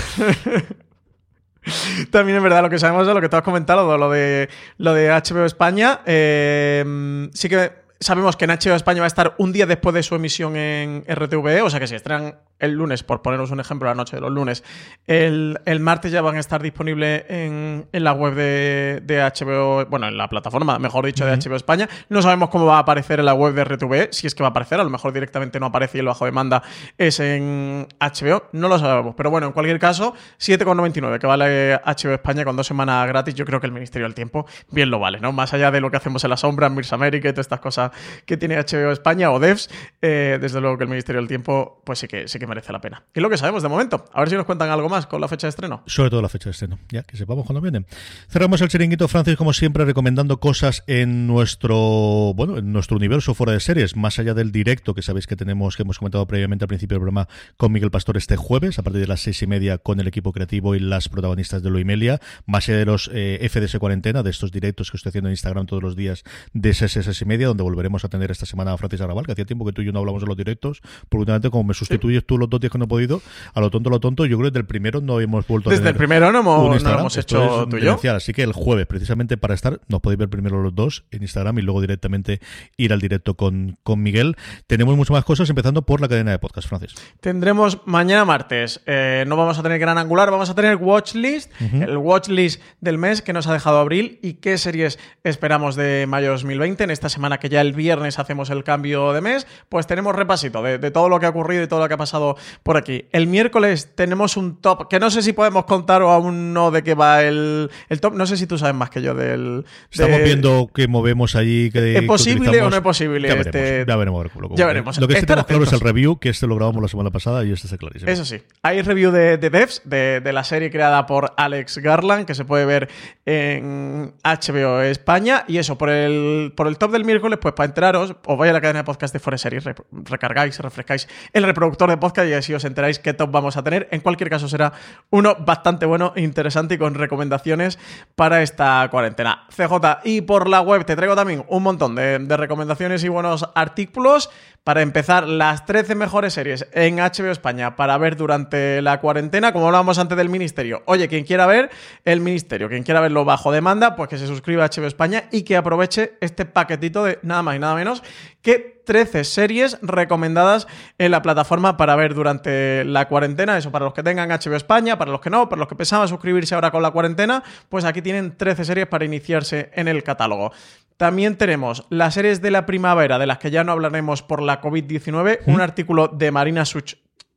También es verdad lo que sabemos de lo que tú has comentado, lo de lo de HBO España. Eh, sí que sabemos que en HBO España va a estar un día después de su emisión en RTVE, o sea que si estrenan el lunes, por poneros un ejemplo, la noche de los lunes, el, el martes ya van a estar disponibles en, en la web de, de, HBO, bueno, en la plataforma, mejor dicho, de HBO España. No sabemos cómo va a aparecer en la web de RTVE, si es que va a aparecer, a lo mejor directamente no aparece y el bajo demanda es en HBO, no lo sabemos. Pero bueno, en cualquier caso, 7,99 que vale HBO España con dos semanas gratis, yo creo que el Ministerio del Tiempo bien lo vale, ¿no? Más allá de lo que hacemos en la sombra, en Mirs América y todas estas cosas que tiene HBO España o Devs, eh, desde luego que el Ministerio del Tiempo, pues sí que, sí que merece la pena. Y es lo que sabemos de momento. A ver si nos cuentan algo más con la fecha de estreno. Sobre todo la fecha de estreno, ya que sepamos cuándo vienen. Cerramos el chiringuito, Francis, como siempre, recomendando cosas en nuestro, bueno, en nuestro universo fuera de series, más allá del directo que sabéis que tenemos, que hemos comentado previamente al principio del programa con Miguel Pastor este jueves, a partir de las seis y media con el equipo creativo y las protagonistas de Lo y Melia, más allá de los eh, FDS cuarentena, de estos directos que estoy haciendo en Instagram todos los días de a seis y media, donde volveremos a tener esta semana a Francis Arrabal, que hacía tiempo que tú y yo no hablamos de los directos, porque últimamente como me sustituyes tú los dos días que no he podido, a lo tonto, a lo tonto, yo creo que desde el primero no hemos vuelto Desde a tener el primero no hemos, no Instagram. hemos hecho es tú y yo. demencial. Así que el jueves, precisamente para estar, nos podéis ver primero los dos en Instagram y luego directamente ir al directo con, con Miguel. Tenemos muchas más cosas, empezando por la cadena de podcast, Francis. Tendremos mañana martes, eh, no vamos a tener gran angular, vamos a tener watchlist, Ujú. el watchlist del mes que nos ha dejado abril y qué series esperamos de mayo 2020. En esta semana que ya el viernes hacemos el cambio de mes, pues tenemos repasito de, de todo lo que ha ocurrido y todo lo que ha pasado por aquí. El miércoles tenemos un top que no sé si podemos contar o aún no de qué va el, el top. No sé si tú sabes más que yo del... Estamos de- viendo qué movemos allí. Que, ¿Es que posible o no es posible Ya veremos, este- ya veremos. ver cómo- Ya veremos. Lo que sí tenemos claro es el review, que este lo grabamos la semana pasada y este está clarísimo. Eso sí. Hay review de, de Devs, de, de la serie creada por Alex Garland, que se puede ver en HBO España. Y eso, por el, por el top del miércoles, pues para enteraros, os vais a la cadena de podcast de Forest Series, re- recargáis, refrescáis el reproductor de podcast y así os enteráis qué top vamos a tener. En cualquier caso, será uno bastante bueno, interesante y con recomendaciones para esta cuarentena. CJ, y por la web te traigo también un montón de, de recomendaciones y buenos artículos. Para empezar, las 13 mejores series en HBO España para ver durante la cuarentena, como hablábamos antes del Ministerio. Oye, quien quiera ver el Ministerio, quien quiera verlo bajo demanda, pues que se suscriba a HBO España y que aproveche este paquetito de nada más y nada menos que 13 series recomendadas en la plataforma para ver durante la cuarentena. Eso para los que tengan HBO España, para los que no, para los que pensaban suscribirse ahora con la cuarentena, pues aquí tienen 13 series para iniciarse en el catálogo. También tenemos las series de la primavera, de las que ya no hablaremos por la COVID-19, un artículo de Marina Such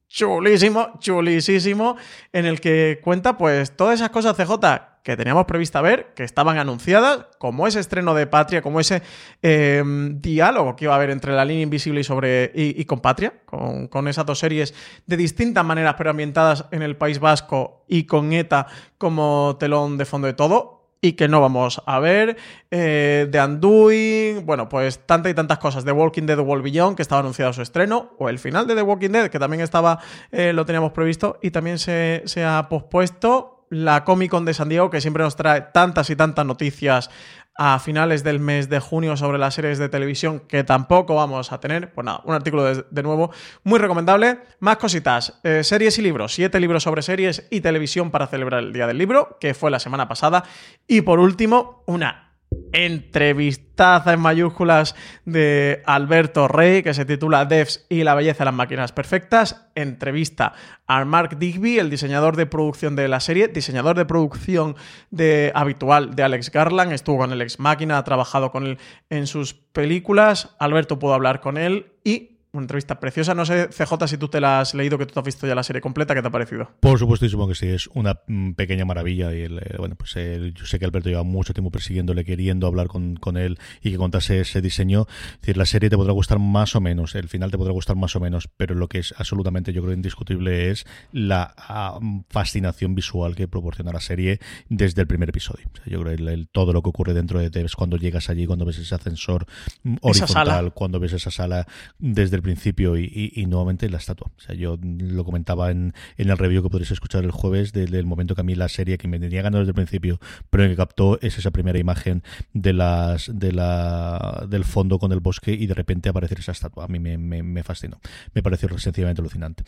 chulísimo, chulísimo, en el que cuenta pues todas esas cosas CJ que teníamos prevista ver, que estaban anunciadas, como ese estreno de Patria, como ese eh, diálogo que iba a haber entre la línea invisible y sobre y, con Patria, con, esas dos series de distintas maneras, pero ambientadas en el País Vasco y con ETA como telón de fondo de todo y que no vamos a ver. Eh, The Undoing, bueno, pues tantas y tantas cosas. The Walking Dead, The World que estaba anunciado su estreno, o el final de The Walking Dead, que también estaba, eh, lo teníamos previsto y también se ha pospuesto. La Comic Con de San Diego, que siempre nos trae tantas y tantas noticias a finales del mes de junio sobre las series de televisión que tampoco vamos a tener. Pues nada, un artículo de, de nuevo muy recomendable. Más cositas, eh, series y libros, siete libros sobre series y televisión para celebrar el Día del Libro, que fue la semana pasada. Y por último, una entrevistaza en mayúsculas de Alberto Rey, que se titula Devs y la belleza de las máquinas perfectas. Entrevista a Mark Digby, el diseñador de producción de la serie, diseñador de producción de, habitual de Alex Garland. Estuvo con el ex máquina, ha trabajado con él en sus películas. Alberto pudo hablar con él y una entrevista preciosa. No sé, CJ, si tú te la has leído, que tú te has visto ya la serie completa, ¿qué te ha parecido? Por supuestísimo que sí, es una mm, pequeña maravilla. Y el, eh, bueno, pues eh, yo sé que Alberto lleva mucho tiempo persiguiéndole, queriendo hablar con, con él y que contase ese diseño. Es decir, la serie te podrá gustar más o menos, el final te podrá gustar más o menos, pero lo que es absolutamente, yo creo, indiscutible es la ah, fascinación visual que proporciona la serie desde el primer episodio. O sea, yo creo que el, el- todo lo que ocurre dentro de Devs cuando llegas allí, cuando ves ese ascensor mm, horizontal, cuando ves esa sala desde el principio y, nuevamente la estatua. O sea, yo lo comentaba en, en el review que podréis escuchar el jueves del, momento que a mí la serie que me tenía ganado desde el principio, pero que captó es esa primera imagen de las de la del fondo con el bosque y de repente aparecer esa estatua. A mí me, me, fascinó. Me pareció sencillamente alucinante.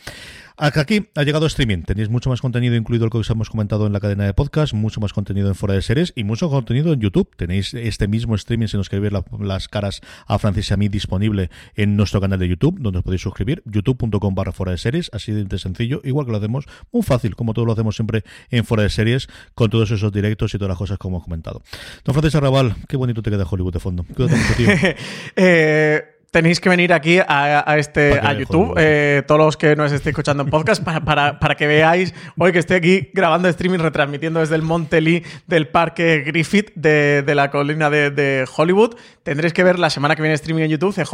Aquí ha llegado streaming. Tenéis mucho más contenido incluido el que os hemos comentado en la cadena de podcast, mucho más contenido en fuera de series y mucho contenido en YouTube. Tenéis este mismo streaming si nos queréis las caras a Francis y a mí disponible en nuestro canal de YouTube, donde os podéis suscribir, youtube.com barra fuera de series, así de sencillo, igual que lo hacemos muy fácil, como todo lo hacemos siempre en fuera de series, con todos esos directos y todas las cosas como hemos comentado. Don Francis Arrabal, qué bonito te queda Hollywood de fondo. Cuídate mucho, tío. eh tenéis que venir aquí a, este a YouTube, eh, todos los que nos estéis escuchando en podcast, para, para, que veáis hoy que estoy aquí grabando streaming, retransmitiendo desde el Monte Lee del Parque Griffith de, la colina de, Hollywood. Tendréis que ver la semana que viene streaming en YouTube, CJ,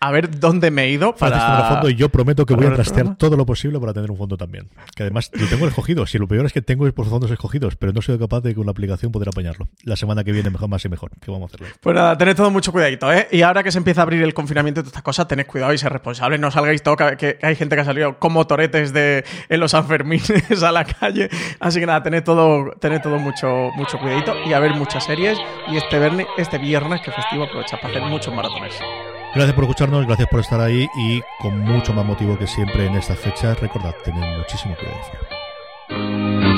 a ver dónde me he ido para... fondo y yo prometo que voy a trastear todo lo posible para tener un fondo también. Que además lo tengo escogido. Si lo peor es que tengo por fondos escogidos, pero no soy capaz de con la aplicación poder apañarlo. La semana que viene mejor, más y mejor. ¿Qué vamos a hacerlo? Pues nada, tened todo mucho cuidadito, ¿eh? Y ahora que se empieza a abrir el confinamiento y todas estas cosas, tened cuidado y ser responsables. No salgáis todo, que, hay gente que ha salido como toretes de, en los Sanfermines a la calle. Así que nada, tened todo, tened todo mucho, mucho cuidadito y a ver muchas series. Y este viernes, este viernes que festivo, aprovecha para hacer muchos maratones. Gracias por escucharnos, gracias por estar ahí y con mucho más motivo que siempre en estas fechas, recordad, tened muchísimo cuidado.